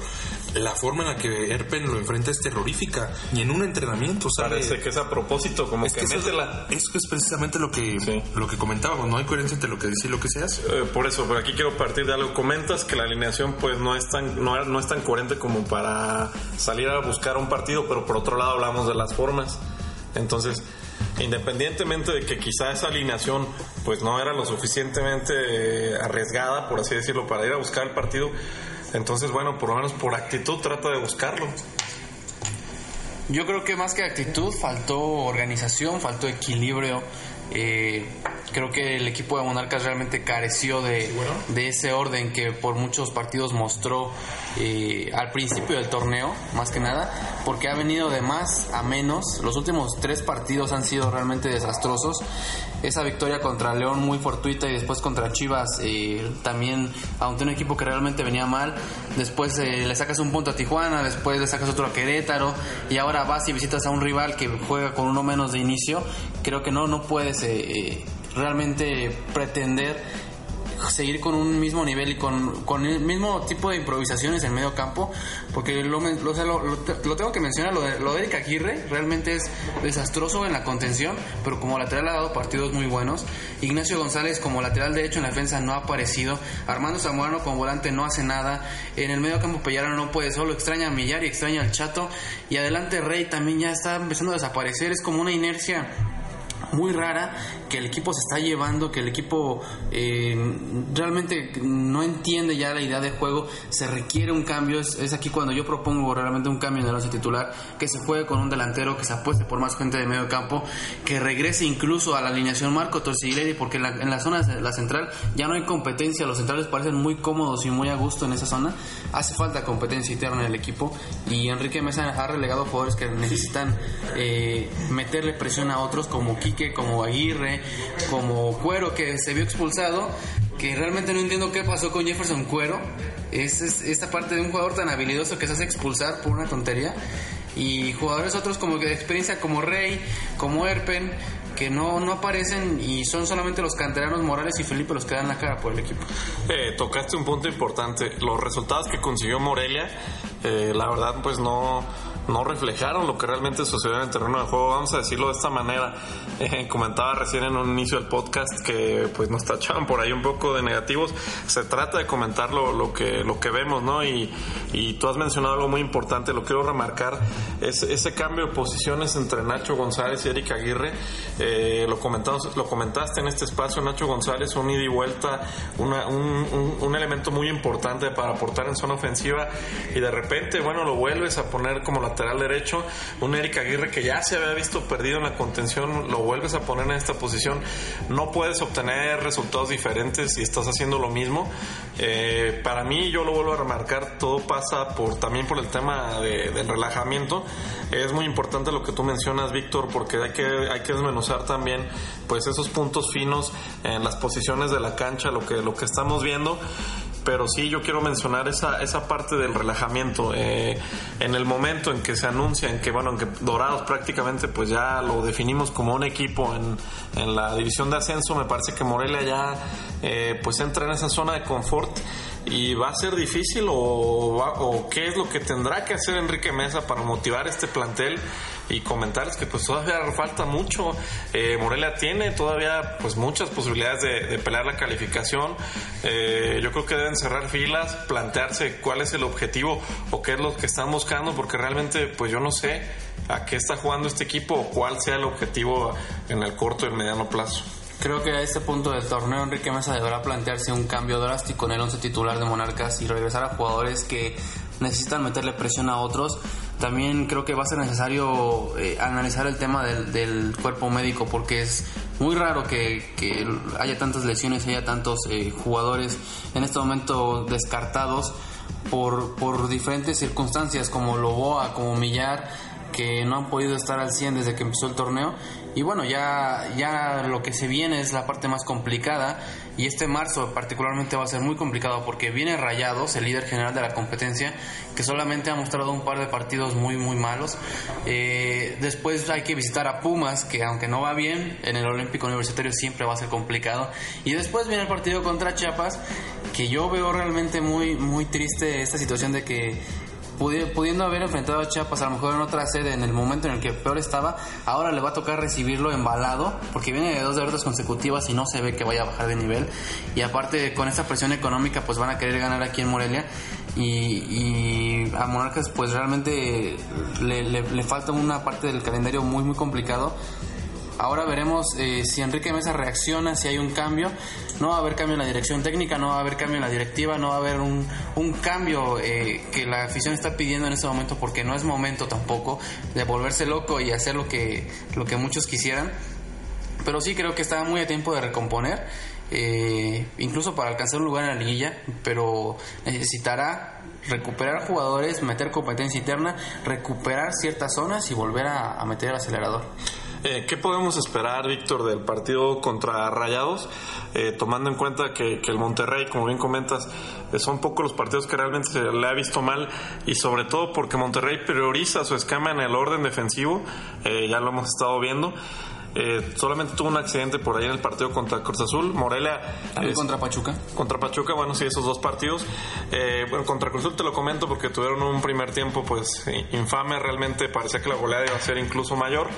Speaker 4: la forma en la que Erpen lo enfrenta es terrorífica. Y en un entrenamiento,
Speaker 6: Parece que es a propósito, como
Speaker 4: es
Speaker 6: que,
Speaker 4: eso, es precisamente lo que, lo que comentábamos. No hay coherencia entre lo que dice y lo que se hace.
Speaker 6: Eh, por eso, pero aquí quiero partir de algo. Comentas que la alineación pues no es tan, no, no es tan coherente como para salir a buscar un partido, pero por otro lado hablamos de las formas. Entonces, independientemente de que quizá esa alineación pues no era lo suficientemente arriesgada, por así decirlo, para ir a buscar el partido, entonces bueno, por lo menos por actitud trata de buscarlo.
Speaker 5: Yo creo que más que actitud faltó organización, faltó equilibrio. Eh, creo que el equipo de Monarcas realmente careció de, de ese orden que por muchos partidos mostró eh, al principio del torneo, más que nada, porque ha venido de más a menos. Los últimos tres partidos han sido realmente desastrosos. Esa victoria contra León muy fortuita y después contra Chivas eh, también, aunque un equipo que realmente venía mal, después eh, le sacas un punto a Tijuana, después le sacas otro a Querétaro y ahora vas y visitas a un rival que juega con uno menos de inicio. Creo que no, no puedes realmente pretender seguir con un mismo nivel y con, con el mismo tipo de improvisaciones en medio campo, porque lo, lo, tengo que mencionar, lo de, lo de Erika Aguirre realmente es desastroso en la contención, pero como lateral ha dado partidos muy buenos. Ignacio González como lateral derecho en la defensa no ha aparecido. Armando Zamorano como volante no hace nada. En el medio campo Pellarano no puede solo, extraña a Millar y extraña al Chato. Y adelante Rey también ya está empezando a desaparecer, es como una inercia muy rara que el equipo se está llevando, que el equipo eh, realmente no entiende ya la idea de juego, se requiere un cambio, es, aquí cuando yo propongo realmente un cambio en el once titular, que se juegue con un delantero, que se apueste por más gente de medio campo, que regrese incluso a la alineación Marco Torciglieri, porque en la, en la zona de la central ya no hay competencia, los centrales parecen muy cómodos y muy a gusto en esa zona, hace falta competencia interna en el equipo y Enrique Mesa ha relegado jugadores que necesitan eh, meterle presión a otros como Quique como Aguirre, como Cuero que se vio expulsado, que realmente no entiendo qué pasó con Jefferson Cuero. Es, esta parte de un jugador tan habilidoso que se hace expulsar por una tontería. Y jugadores otros como de experiencia como Rey, como Erpen, que no, no aparecen y son solamente los canteranos Morales y Felipe los que dan la cara por el equipo.
Speaker 6: Eh, tocaste un punto importante. Los resultados que consiguió Morelia, eh, la verdad, pues no no reflejaron lo que realmente sucedió en el terreno de juego. Vamos a decirlo de esta manera. Eh, comentaba recién en un inicio del podcast que pues nos tachaban por ahí un poco de negativos. Se trata de comentar lo, que, lo que vemos, ¿no? Y, y, tú has mencionado algo muy importante, lo quiero remarcar, es ese cambio de posiciones entre Nacho González y Erika Aguirre. Eh, lo, comentamos, lo comentaste en este espacio, Nacho González, un ida y vuelta, una, un, un elemento muy importante para aportar en zona ofensiva y de repente, bueno, lo vuelves a poner como la lateral derecho, un Eric Aguirre que ya se había visto perdido en la contención, lo vuelves a poner en esta posición, no puedes obtener resultados diferentes si estás haciendo lo mismo. Eh, para mí, yo lo vuelvo a remarcar, todo pasa por también por el tema del relajamiento. Es muy importante lo que tú mencionas, Víctor, porque hay que, hay que desmenuzar también pues esos puntos finos en las posiciones de la cancha, lo que, lo que estamos viendo pero sí yo quiero mencionar esa, esa parte del relajamiento. Eh, en el momento en que se anuncia, en que, bueno, en que Dorados prácticamente pues ya lo definimos como un equipo en, en la división de ascenso, me parece que Morelia ya eh, pues entra en esa zona de confort y va a ser difícil o, o qué es lo que tendrá que hacer Enrique Mesa para motivar este plantel y comentarles que pues todavía falta mucho. Eh, Morelia tiene todavía pues muchas posibilidades de, pelear la calificación. Eh, yo creo que deben cerrar filas, plantearse cuál es el objetivo o qué es lo que están buscando, porque realmente pues yo no sé a qué está jugando este equipo o cuál sea el objetivo en el corto y el mediano plazo.
Speaker 5: Creo que a este punto del torneo Enrique Mesa deberá plantearse un cambio drástico en el once titular de Monarcas y regresar a jugadores que necesitan meterle presión a otros. También creo que va a ser necesario eh, analizar el tema del, cuerpo médico porque es muy raro que, que haya tantas lesiones, haya tantos eh, jugadores en este momento descartados por, por diferentes circunstancias como Loboa, como Millar, que no han podido estar al 100 desde que empezó el torneo. Y bueno, ya, ya lo que se viene es la parte más complicada y este marzo particularmente va a ser muy complicado porque viene Rayados, el líder general de la competencia, que solamente ha mostrado un par de partidos muy muy malos. Eh, después hay que visitar a Pumas, que aunque no va bien, en el Olímpico Universitario siempre va a ser complicado. Y después viene el partido contra Chiapas, que yo veo realmente muy, muy triste esta situación de que pudiendo haber enfrentado a Chiapas a lo mejor en otra sede en el momento en el que peor estaba, ahora le va a tocar recibirlo embalado porque viene de dos derrotas consecutivas y no se ve que vaya a bajar de nivel. Y aparte con esta presión económica pues van a querer ganar aquí en Morelia. Y, a Monarcas pues realmente le, le falta una parte del calendario muy muy complicado Ahora veremos eh, si Enrique Mesa reacciona, si hay un cambio. No va a haber cambio en la dirección técnica, no va a haber cambio en la directiva, no va a haber un, cambio eh, que la afición está pidiendo en este momento porque no es momento tampoco de volverse loco y hacer lo que, lo que muchos quisieran. Pero sí creo que está muy a tiempo de recomponer, eh, incluso para alcanzar un lugar en la liguilla, pero necesitará recuperar jugadores, meter competencia interna, recuperar ciertas zonas y volver a meter el acelerador.
Speaker 6: Eh, ¿Qué podemos esperar, Víctor, del partido contra Rayados? Eh, tomando en cuenta que, el Monterrey, como bien comentas, eh, son pocos los partidos que realmente se le ha visto mal y sobre todo porque Monterrey prioriza su escama en el orden defensivo, ya lo hemos estado viendo. solamente tuvo un accidente por ahí en el partido contra Cruz Azul. Morelia.
Speaker 5: contra Pachuca?
Speaker 6: Contra Pachuca, bueno, sí, esos dos partidos. bueno, contra Cruz Azul te lo comento porque tuvieron un primer tiempo, pues, infame. Realmente parecía que la goleada iba a ser incluso mayor.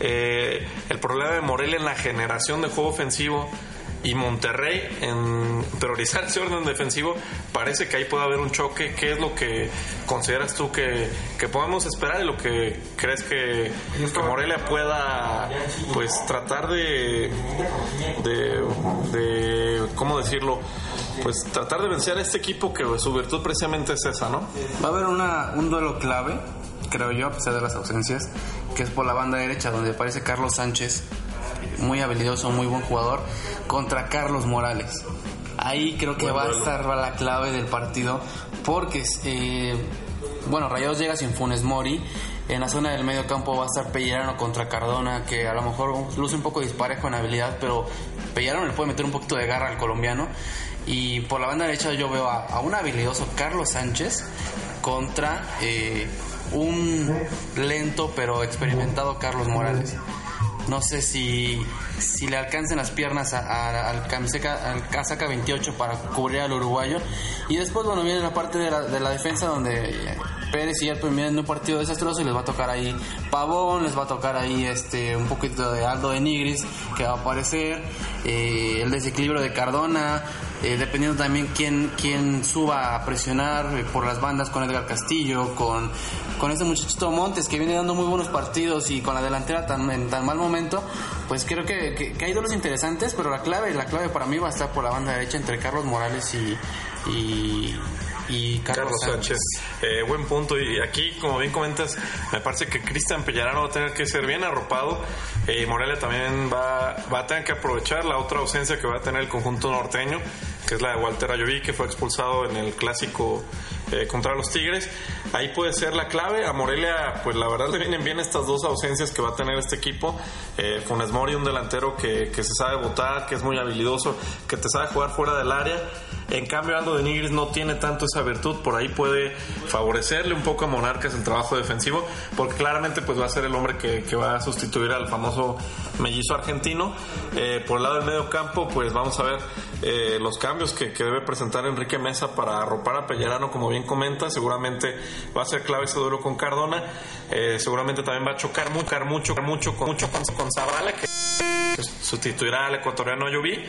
Speaker 6: Eh, el problema de Morelia en la generación de juego ofensivo y Monterrey en priorizar ese orden defensivo, parece que ahí puede haber un choque. ¿Qué es lo que consideras tú que, podemos esperar y lo que crees que, Morelia pueda pues tratar de, de, ¿cómo decirlo? Pues tratar de vencer a este equipo que su virtud precisamente es esa, ¿no?
Speaker 5: Va a haber una, un duelo clave creo yo, a pesar de las ausencias, que es por la banda derecha, donde aparece Carlos Sánchez, muy habilidoso, muy buen jugador, contra Carlos Morales. Ahí creo que va a estar la clave del partido, porque, eh, bueno, Rayados llega sin Funes Mori. En la zona del medio campo va a estar Pellerano contra Cardona, que a lo mejor luce un poco disparejo en habilidad, pero Pellerano le puede meter un poquito de garra al colombiano. Y por la banda derecha yo veo a, un habilidoso Carlos Sánchez contra eh, un lento pero experimentado Carlos Morales. No sé si, si le alcancen las piernas al, casaca 28 para cubrir al uruguayo. Y después, bueno, viene la parte de la, de la defensa donde Pérez y Yerto vienen un partido desastroso y les va a tocar ahí Pavón, les va a tocar ahí este un poquito de Aldo de Nigris que va a aparecer, eh, el desequilibrio de Cardona, eh, dependiendo también quién, quién suba a presionar eh, por las bandas con Edgar Castillo, con, con este muchachito Montes que viene dando muy buenos partidos y con la delantera tan, en tan mal momento, pues creo que, que, hay dos interesantes, pero la clave, la clave para mí va a estar por la banda derecha entre Carlos Morales y y Carlos, Sánchez.
Speaker 6: Eh, buen punto. Y aquí, como bien comentas, me parece que Cristian Pellarano va a tener que ser bien arropado. Y eh, Morelia también va, va a tener que aprovechar la otra ausencia que va a tener el conjunto norteño, que es la de Walter Ayoví, que fue expulsado en el clásico eh, contra los Tigres. Ahí puede ser la clave. A Morelia, pues la verdad le vienen bien estas dos ausencias que va a tener este equipo. Eh, Funes Mori, un delantero que, que se sabe votar, que es muy habilidoso, que te sabe jugar fuera del área. En cambio, Aldo de Nigris no tiene tanto esa virtud, por ahí puede favorecerle un poco a Monarcas el trabajo defensivo, porque claramente pues va a ser el hombre que, va a sustituir al famoso mellizo argentino. Eh, por el lado del medio campo, pues vamos a ver eh, los cambios que, debe presentar Enrique Mesa para arropar a Pellerano, como bien comenta, seguramente va a ser clave ese duelo con Cardona, eh, seguramente también va a chocar mucho, mucho, mucho, mucho con, con Zavala, que sustituirá al ecuatoriano Lloví.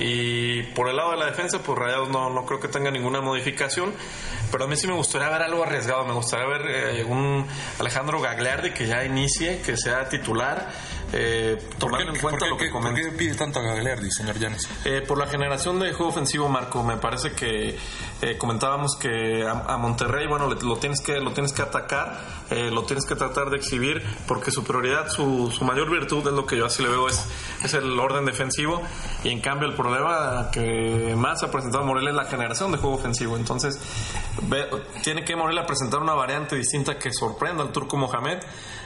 Speaker 6: Y por el lado de la defensa, pues Rayados no, no creo que tenga ninguna modificación. Pero a mí sí me gustaría ver algo arriesgado. Me gustaría ver eh, un Alejandro Gagliardi que ya inicie, que sea titular. Eh, tomando en cuenta lo que
Speaker 4: ¿Por qué pide tanto a Gagliardi, señor Llanes?
Speaker 6: Eh, por la generación de juego ofensivo, Marco. Me parece que eh, comentábamos que a, Monterrey, bueno, lo tienes que lo tienes que atacar, lo tienes que tratar de exhibir, porque su prioridad, su, su mayor virtud es lo que yo así le veo es es el orden defensivo y en cambio el problema que más ha presentado Morelia es la generación de juego ofensivo. Entonces tiene que Morelia presentar una variante distinta que sorprenda al turco Mohamed.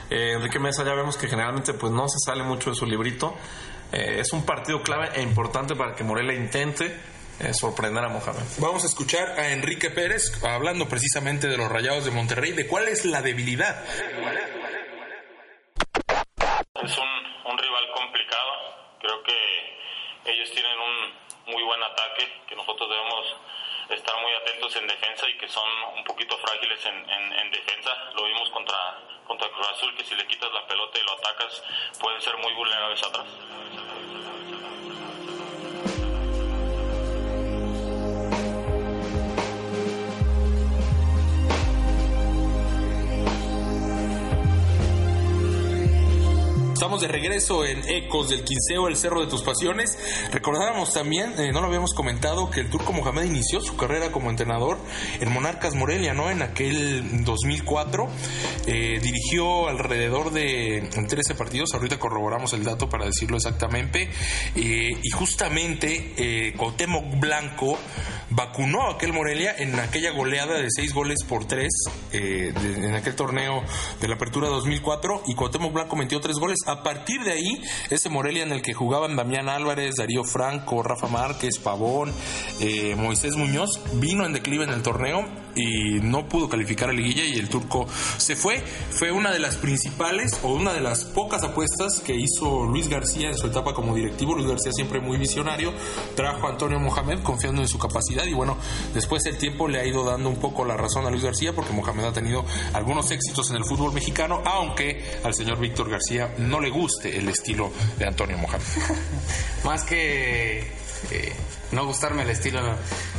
Speaker 6: Eh, Enrique Mesa ya vemos que generalmente pues no se sale mucho de su librito. Eh, es un partido clave e importante para que Morelia intente eh, sorprender a Mohamed.
Speaker 4: Vamos a escuchar a Enrique Pérez hablando precisamente de los Rayados de Monterrey, de cuál es la debilidad.
Speaker 8: Ellos tienen un muy buen ataque, que nosotros debemos estar muy atentos en defensa y que son un poquito frágiles en, en, en, defensa. Lo vimos contra, contra Cruz Azul, que si le quitas la pelota y lo atacas, pueden ser muy vulnerables atrás.
Speaker 4: Estamos de regreso en Ecos del Quinceo, el Cerro de tus Pasiones. Recordáramos también, eh, no lo habíamos comentado, que el turco Mohamed inició su carrera como entrenador en Monarcas Morelia, ¿no? En aquel 2004. Eh, dirigió alrededor de 13 partidos, ahorita corroboramos el dato para decirlo exactamente. Eh, y justamente eh, Cuauhtémoc Blanco vacunó a aquel Morelia en aquella goleada de 6 goles por 3 de, en aquel torneo de la Apertura 2004 y Cuauhtémoc Blanco metió 3 goles. A partir de ahí, ese Morelia en el que jugaban Damián Álvarez, Darío Franco, Rafa Márquez, Pavón, eh, Moisés Muñoz, vino en declive en el torneo y no pudo calificar a liguilla y el turco se fue. Fue una de las principales o una de las pocas apuestas que hizo Luis García en su etapa como directivo. Luis García siempre muy visionario, trajo a Antonio Mohamed confiando en su capacidad y bueno, después el tiempo le ha ido dando un poco la razón a Luis García porque Mohamed ha tenido algunos éxitos en el fútbol mexicano, aunque al señor Víctor García no le guste el estilo de Antonio Mohamed.
Speaker 5: Más que eh, no gustarme el estilo,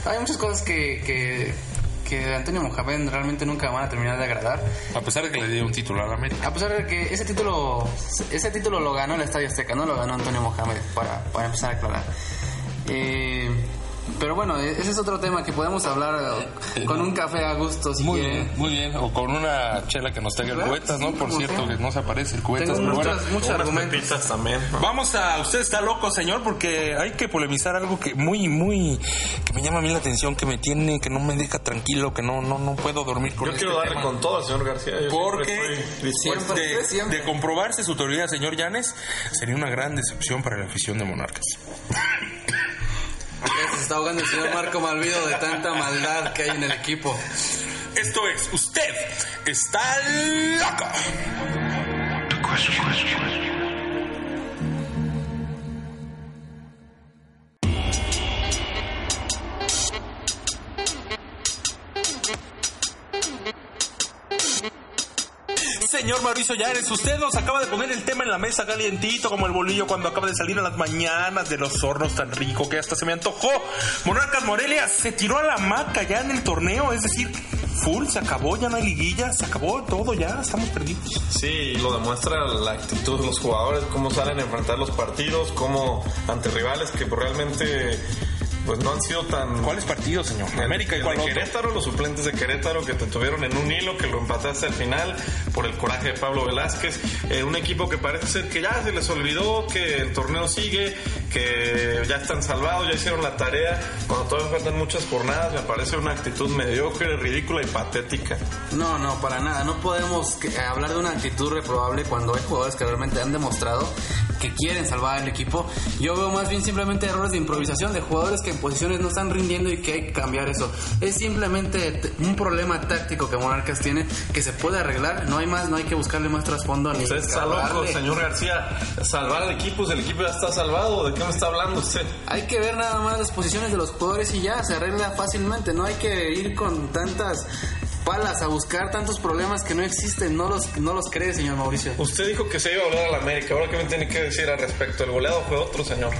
Speaker 5: hay muchas cosas que que Antonio Mohamed realmente nunca van a terminar de agradar.
Speaker 4: A pesar de que le dio un título a la América.
Speaker 5: A pesar de que ese título, ese título lo ganó el Estadio Azteca, no lo ganó Antonio Mohamed, para, para empezar a aclarar. Eh, pero bueno, ese es otro tema que podemos hablar con un café a gusto si
Speaker 4: muy
Speaker 5: quieren.
Speaker 4: bien, muy bien. O con una chela que nos traiga el cubetas, ¿no? Por cierto, que no se aparece el cubetas.
Speaker 5: Tengo
Speaker 4: pero bueno.
Speaker 5: muchos
Speaker 6: Unas
Speaker 5: argumentos.
Speaker 6: pepitas también. ¿no?
Speaker 4: Vamos a, usted está loco, señor, porque hay que polemizar algo que muy, muy, que me llama a mí la atención, que me tiene, que no me deja tranquilo, que no, no, no puedo dormir con
Speaker 6: Yo
Speaker 4: este
Speaker 6: quiero darle
Speaker 4: tema.
Speaker 6: con todo al señor García. Yo
Speaker 4: Porque
Speaker 6: siempre.
Speaker 5: Siempre.
Speaker 4: de,
Speaker 5: siempre.
Speaker 4: de comprobarse su teoría, señor Llanes, sería una gran decepción para la afición de Monarcas.
Speaker 5: Se está ahogando el señor Marco Malvido de tanta maldad que hay en el equipo.
Speaker 4: Esto es, usted está loco. Señor Mauricio Llanes, usted nos acaba de poner el tema en la mesa calientito como el bolillo cuando acaba de salir a las mañanas de los hornos tan rico que hasta se me antojó. Monarcas Morelia se tiró a la maca ya en el torneo, es decir, full, se acabó, ya no hay liguilla, se acabó todo ya, estamos perdidos.
Speaker 6: Sí, lo demuestra la actitud de los jugadores, cómo salen a enfrentar los partidos, cómo ante rivales que realmente pues no han sido tan...
Speaker 4: ¿Cuáles partidos, señor? América y cuál
Speaker 6: de
Speaker 4: otro?
Speaker 6: Querétaro, los suplentes de Querétaro que te tuvieron en un hilo, que lo empataste al final por el coraje de Pablo Velázquez. Eh, un equipo que parece ser que ya se les olvidó que el torneo sigue, que ya están salvados, ya hicieron la tarea. Cuando todavía faltan muchas jornadas, me parece una actitud mediocre, ridícula y patética.
Speaker 5: No, no, para nada. No podemos que- hablar de una actitud reprobable cuando hay jugadores que realmente han demostrado que quieren salvar al equipo. Yo veo más bien simplemente errores de improvisación de jugadores que en posiciones no están rindiendo y que hay que cambiar eso. Es simplemente un problema táctico que Monarcas tiene que se puede arreglar. No hay más, no hay que buscarle más trasfondo ni
Speaker 6: Usted está loco, señor García. Salvar al equipo, si el equipo ya está salvado, ¿de qué me está hablando usted?
Speaker 5: Hay que ver nada más las posiciones de los jugadores y ya se arregla fácilmente. No hay que ir con tantas palas a buscar tantos problemas que no existen. No los, no los cree, señor Mauricio.
Speaker 6: Usted dijo que se iba a hablar a la América. Ahora, ¿qué me tiene que decir al respecto? El goleado fue otro, señor.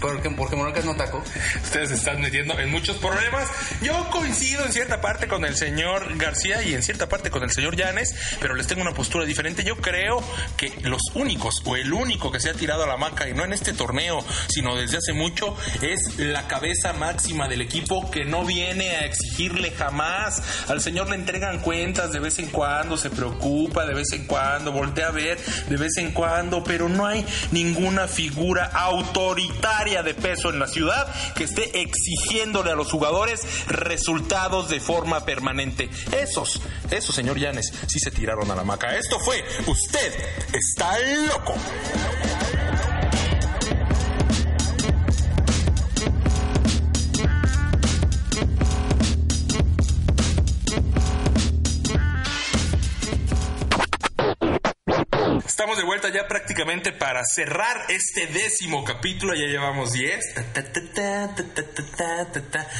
Speaker 5: Porque, porque Monarcas no atacó.
Speaker 4: Ustedes se están metiendo en muchos problemas. Yo coincido en cierta parte con el señor García y en cierta parte con el señor Llanes, pero les tengo una postura diferente. Yo creo que los únicos o el único que se ha tirado a la maca y no en este torneo, sino desde hace mucho, es la cabeza máxima del equipo que no viene a exigirle jamás. Al señor le entregan cuentas de vez en cuando, se preocupa de vez en cuando, voltea a ver de vez en cuando, pero no hay ninguna figura autoritaria de peso en la ciudad que esté exigiéndole a los jugadores resultados de forma permanente. Esos, esos, señor Llanes, sí se tiraron a la maca. Esto fue, usted está loco. Estamos de vuelta ya prácticamente para cerrar este décimo capítulo. Ya llevamos 10.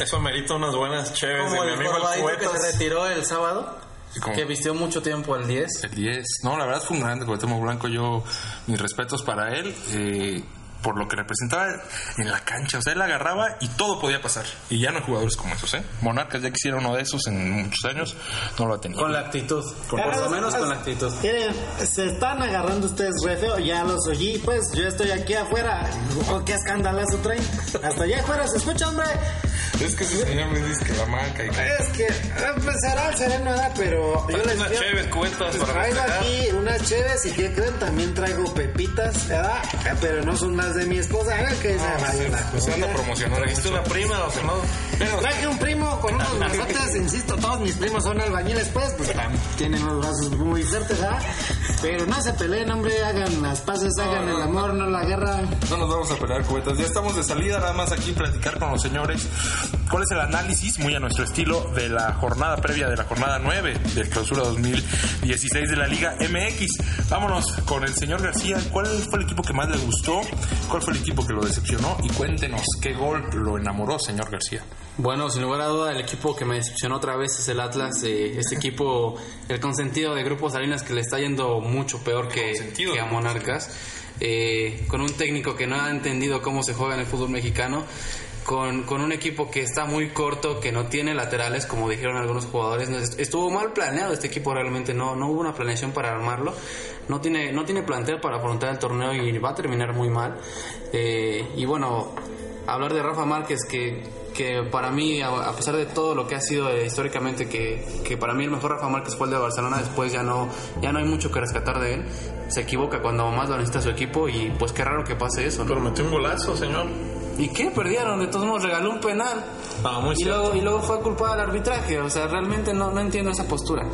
Speaker 6: Eso amerita unas buenas chéves de
Speaker 5: Como
Speaker 6: mi
Speaker 5: el
Speaker 6: amigo el
Speaker 5: que se retiró el sábado,
Speaker 4: ¿Cómo?
Speaker 5: que vistió mucho tiempo el 10.
Speaker 4: El 10. No, la verdad fue un grande Cuauhtémoc Blanco. Yo, mis respetos para él. eh, por lo que representaba en la cancha. O sea, él agarraba y todo podía pasar. Y ya no hay jugadores como esos, ¿eh? Monarcas ya quisiera uno de esos en muchos años. No lo ha tenido.
Speaker 5: Con la actitud, por lo menos con la actitud.
Speaker 2: Miren, se están agarrando ustedes re feo, ya los oí, pues yo estoy aquí afuera. Oh, ¿Qué escandalazo traen? Hasta allá afuera se escucha, hombre.
Speaker 4: Es que ese señor me dice que la marca y que...
Speaker 2: Es que pues será el sereno, ¿verdad? Pero yo les
Speaker 6: unas
Speaker 2: pues,
Speaker 6: para
Speaker 2: traigo aquí unas cheves y ¿qué creen? También traigo pepitas, ¿verdad? Eh, Pero no son las de mi esposa, ¿eh? Que esa vaya una
Speaker 4: Se
Speaker 2: cosa.
Speaker 4: anda promocionando.
Speaker 6: ¿Trajiste una prima o?
Speaker 2: Pero traje un primo con unos brazotes, insisto, todos mis primos son albañiles, pues, pues tienen los brazos muy fuertes, ¿verdad? Pero no se peleen, hombre, hagan las paces, hagan el amor, no la guerra.
Speaker 4: No nos vamos a pelear cubetas. Ya estamos de salida, nada más aquí platicar con los señores. ¿Cuál es el análisis, muy a nuestro estilo, de la jornada previa de la jornada 9 del clausura 2016 de la Liga MX? Vámonos con el señor García. ¿Cuál fue el equipo que más le gustó? ¿Cuál fue el equipo que lo decepcionó? Y cuéntenos qué gol lo enamoró, señor García.
Speaker 5: Bueno, sin lugar a duda, el equipo que me decepcionó otra vez es el Atlas. eh, este equipo, el consentido de Grupo Salinas, que le está yendo mucho peor que, que a Monarcas. eh, con un técnico que no ha entendido cómo se juega en el fútbol mexicano. Con, con un equipo que está muy corto, que no tiene laterales, como dijeron algunos jugadores. Estuvo mal planeado este equipo realmente, no, no hubo una planeación para armarlo. No tiene, no tiene plantel para afrontar el torneo y va a terminar muy mal. Eh, y bueno, hablar de Rafa Márquez, que, que para mí, a, a pesar de todo lo que ha sido eh, históricamente, que, que para mí el mejor Rafa Márquez fue el de Barcelona, después ya no, ya no hay mucho que rescatar de él. Se equivoca cuando más lo necesita su equipo y pues qué raro que pase eso, ¿no?
Speaker 6: Pero metió un golazo, señor.
Speaker 5: ¿Y qué? Perdieron, de todos modos regaló un penal.
Speaker 6: Ah, muy
Speaker 5: y,
Speaker 6: cierto.
Speaker 5: luego, y luego fue culpado al arbitraje, o sea, realmente no, no entiendo esa postura.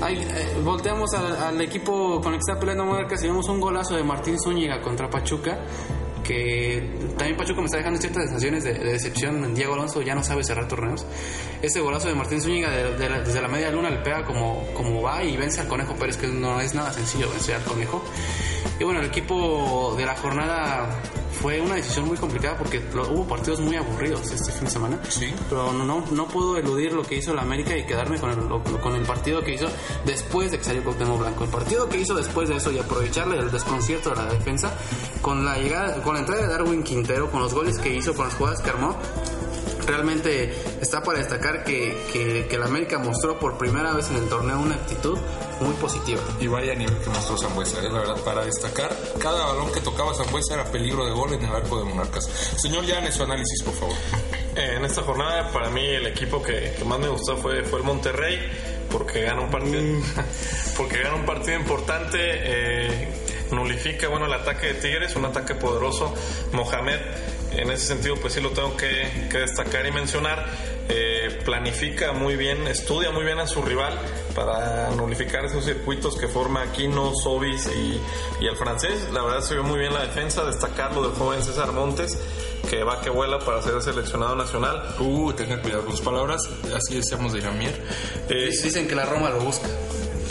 Speaker 5: Hay, eh, volteamos al, al equipo con el que está peleando Monarcas y vemos un golazo de Martín Zúñiga contra Pachuca, que también Pachuca me está dejando ciertas sensaciones de, de decepción. Diego Alonso ya no sabe cerrar torneos. Ese golazo de Martín Zúñiga de- de la- desde la media luna le pega como, como va y vence al Conejo Pérez, que no es nada sencillo vencer al Conejo. Y bueno, el equipo de la jornada fue una decisión muy complicada porque lo- hubo partidos muy aburridos este fin de semana.
Speaker 4: Sí.
Speaker 5: Pero no, no puedo eludir lo que hizo la América y quedarme con el, lo- con el partido que hizo después de que salió Cuauhtémoc Blanco. El partido que hizo después de eso y aprovecharle el desconcierto de la defensa con la llegada, con la entrada de Darwin Quintero, con los goles que hizo, con las jugadas que armó. Realmente está para destacar que, que, que la América mostró por primera vez en el torneo una actitud muy positiva.
Speaker 4: Y vaya nivel que mostró Zambuesa, ¿eh? la verdad, para destacar, cada balón que tocaba Zambuesa era peligro de gol en el arco de Monarcas. Señor Llanes, su análisis, por favor.
Speaker 6: Eh, en esta jornada, para mí, el equipo que, que más me gustó fue, fue el Monterrey, porque gana un partido, porque gana un partido importante, eh, nulifica bueno el ataque de Tigres, un ataque poderoso. Mohamed, en ese sentido, pues sí lo tengo que, que destacar y mencionar. eh, planifica muy bien, estudia muy bien a su rival para nulificar esos circuitos que forma Aquino, Sobis y, y el francés. La verdad se vio muy bien la defensa, destacarlo del joven César Montes, que va que vuela para ser seleccionado nacional.
Speaker 4: Uh, tengan cuidado con sus palabras, así decíamos de Iramier.
Speaker 6: Eh,
Speaker 5: Dicen que la Roma lo busca.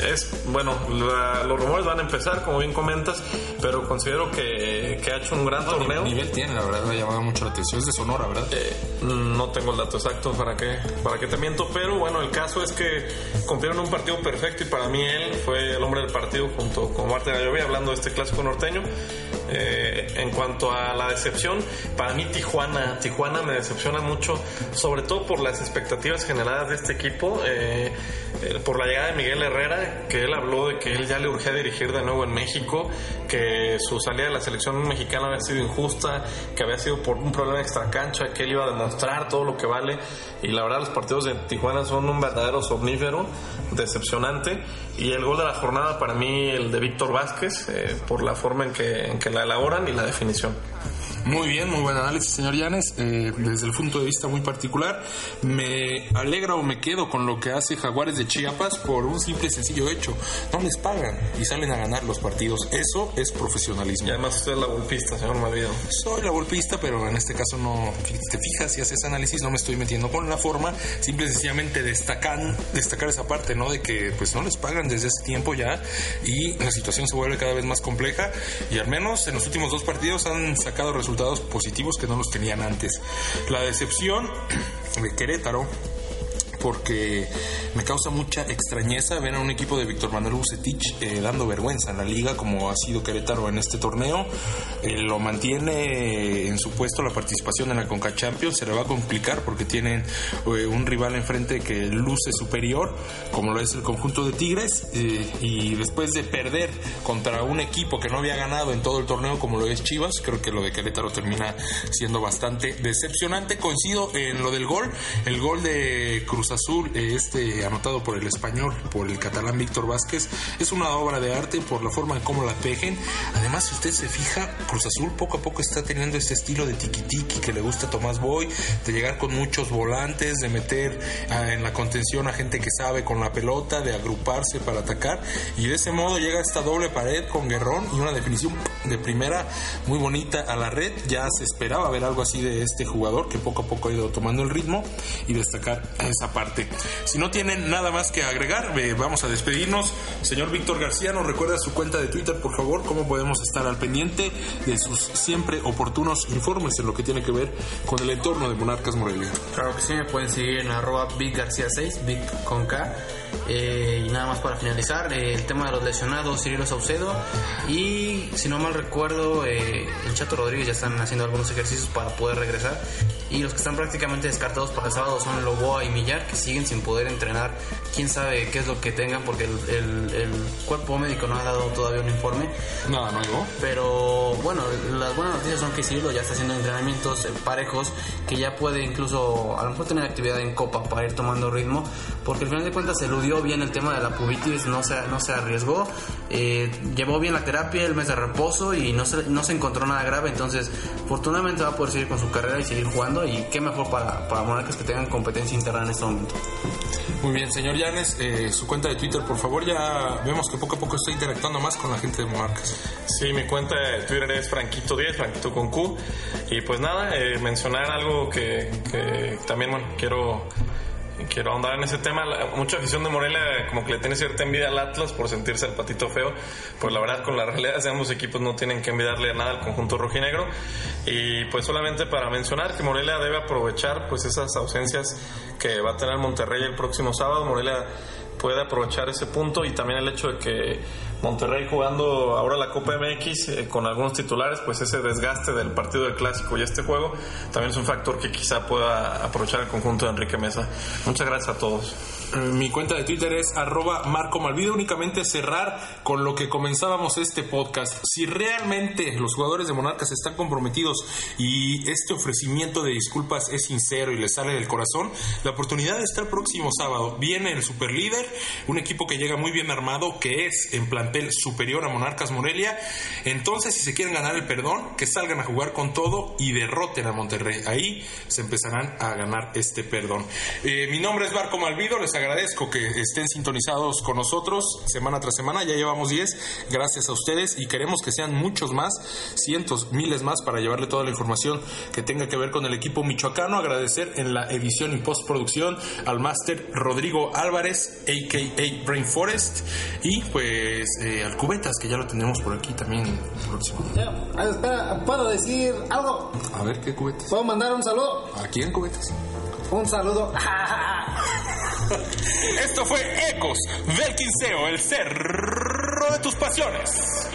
Speaker 6: Es, bueno, la- los rumores van a empezar, como bien comentas, pero considero que, que ha hecho un gran torneo.
Speaker 4: nivel tiene, la verdad, me ha llamado mucho la atención. Es de Sonora, ¿verdad?
Speaker 6: Eh, no tengo el dato exacto para que, para que te miento, pero bueno, el caso es que cumplieron un partido perfecto y para mí él fue el hombre del partido junto con Marta Gallovía, hablando de este clásico norteño. Eh, en cuanto a la decepción, para mí Tijuana, Tijuana me decepciona mucho, sobre todo por las expectativas generadas de este equipo, eh, eh, por la llegada de Miguel Herrera, que él habló de que él ya le urgía dirigir de nuevo en México, que su salida de la selección mexicana había sido injusta, que había sido por un problema extra cancha, que él iba a demostrar todo lo que vale, y la verdad los partidos de Tijuana son un verdadero somnífero, decepcionante, y el gol de la jornada para mí el de Víctor Vázquez, eh, por la forma en que, en que la elaboran y la definición.
Speaker 4: Muy bien, muy buen análisis, señor Llanes. Eh, desde el punto de vista muy particular, me alegra o me quedo con lo que hace Jaguares de Chiapas por un simple y sencillo hecho. No les pagan y salen a ganar los partidos. Eso es profesionalismo.
Speaker 6: Y además usted es la golpista, señor Mavido.
Speaker 4: Soy la golpista, pero en este caso no te fijas y haces análisis, no me estoy metiendo con la forma, simple y sencillamente destacan, destacar esa parte, ¿no? De que pues no les pagan desde hace tiempo ya y la situación se vuelve cada vez más compleja y al menos en los últimos dos partidos han sacado resultados positivos que no los tenían antes. La decepción de Querétaro porque me causa mucha extrañeza ver a un equipo de Víctor Manuel Bucetich eh, dando vergüenza en la liga como ha sido Querétaro en este torneo. Eh, lo mantiene en su puesto la participación en la Conca Champions. Se le va a complicar porque tienen eh, un rival enfrente que luce superior, como lo es el conjunto de Tigres. eh, y después de perder contra un equipo que no había ganado en todo el torneo como lo es Chivas, creo que lo de Querétaro termina siendo bastante decepcionante. Coincido en lo del gol. El gol de Cruz Azul, eh, este anotado por el español, por el catalán Víctor Vázquez, es una obra de arte por la forma en cómo la tejen. Además, si usted se fija, Cruz Azul poco a poco está teniendo este estilo de tiki-tiki que le gusta a Tomás Boy, de llegar con muchos volantes, de meter ah, en la contención a gente que sabe con la pelota, de agruparse para atacar. Y de ese modo llega esta doble pared con Guerrón y una definición de primera muy bonita a la red. Ya se esperaba ver algo así de este jugador que poco a poco ha ido tomando el ritmo y destacar esa parte. Si no tienen nada más que agregar, vamos a despedirnos. Señor Víctor García, nos recuerda su cuenta de Twitter, por favor, cómo podemos estar al pendiente de sus siempre oportunos informes en lo que tiene que ver con el entorno de Monarcas Morelia.
Speaker 5: Claro que sí, me pueden seguir en arroba BigGarcía6, Big con K. Eh, y nada más para finalizar, eh, el tema de los lesionados, Cirilo Saucedo. Y si no mal recuerdo, eh, el Chato Rodríguez ya están haciendo algunos ejercicios para poder regresar. Y los que están prácticamente descartados para el sábado son Loboa y Millar, que siguen sin poder entrenar. Quién sabe qué es lo que tengan, porque el, el- el cuerpo médico no ha dado todavía un informe.
Speaker 4: Nada nuevo.
Speaker 5: Pero bueno, las buenas noticias son que Cirilo ya está haciendo entrenamientos eh, parejos, que ya puede incluso a lo mejor tener actividad en copa para ir tomando ritmo, porque al final de cuentas eludió bien el tema de la pubitis, no se, no se arriesgó, eh, llevó bien la terapia, el mes de reposo y no se, no se encontró nada grave, entonces afortunadamente va a poder seguir con su carrera y seguir jugando y qué mejor para, para Monarcas que tengan competencia interna en este momento.
Speaker 4: Muy bien, señor Llanes, eh, su cuenta de Twitter, por favor. Ya vemos que poco a poco está interactuando más con la gente de Monarcas.
Speaker 6: Sí, mi cuenta de Twitter es Franquito10, Franquito con Q. Y pues nada, eh, mencionar algo que, que también, bueno, quiero, quiero ahondar en ese tema. La- mucha afición de Morelia como que le tiene cierta envidia al Atlas por sentirse el patito feo. Pues la verdad, con las realidades de ambos equipos no tienen que envidiarle nada al conjunto rojinegro. Y pues solamente para mencionar que Morelia debe aprovechar pues esas ausencias que va a tener Monterrey el próximo sábado. Morelia puede aprovechar ese punto y también el hecho de que Monterrey jugando ahora la Copa MX eh, con algunos titulares, pues ese desgaste del partido del clásico y este juego también es un factor que quizá pueda aprovechar el conjunto de Enrique Mesa. Muchas gracias a todos.
Speaker 4: Mi cuenta de Twitter es arroba Marco Malvido. Únicamente cerrar con lo que comenzábamos este podcast. Si realmente los jugadores de Monarcas están comprometidos y este ofrecimiento de disculpas es sincero y les sale del corazón, la oportunidad está el próximo sábado. Viene el superlíder, un equipo que llega muy bien armado, que es en plantel superior a Monarcas Morelia. Entonces, si se quieren ganar el perdón, que salgan a jugar con todo y derroten a Monterrey. Ahí se empezarán a ganar este perdón. Eh, mi nombre es Marco Malvido, les agradezco que estén sintonizados con nosotros semana tras semana. Ya llevamos 10. Gracias a ustedes y queremos que sean muchos más, cientos, miles más para llevarle toda la información que tenga que ver con el equipo michoacano. Agradecer en la edición y postproducción al máster Rodrigo Álvarez, a.k.a. Brain Forest, y pues eh, al Cubetas, que ya lo tenemos por aquí también próximo.
Speaker 2: espera, ¿puedo decir algo?
Speaker 4: A ver, ¿qué cubetas?
Speaker 2: ¿Puedo mandar un saludo?
Speaker 4: ¿A quién cubetas?
Speaker 2: Un saludo.
Speaker 4: Esto fue Ecos del Quinceo, el cerro de tus pasiones.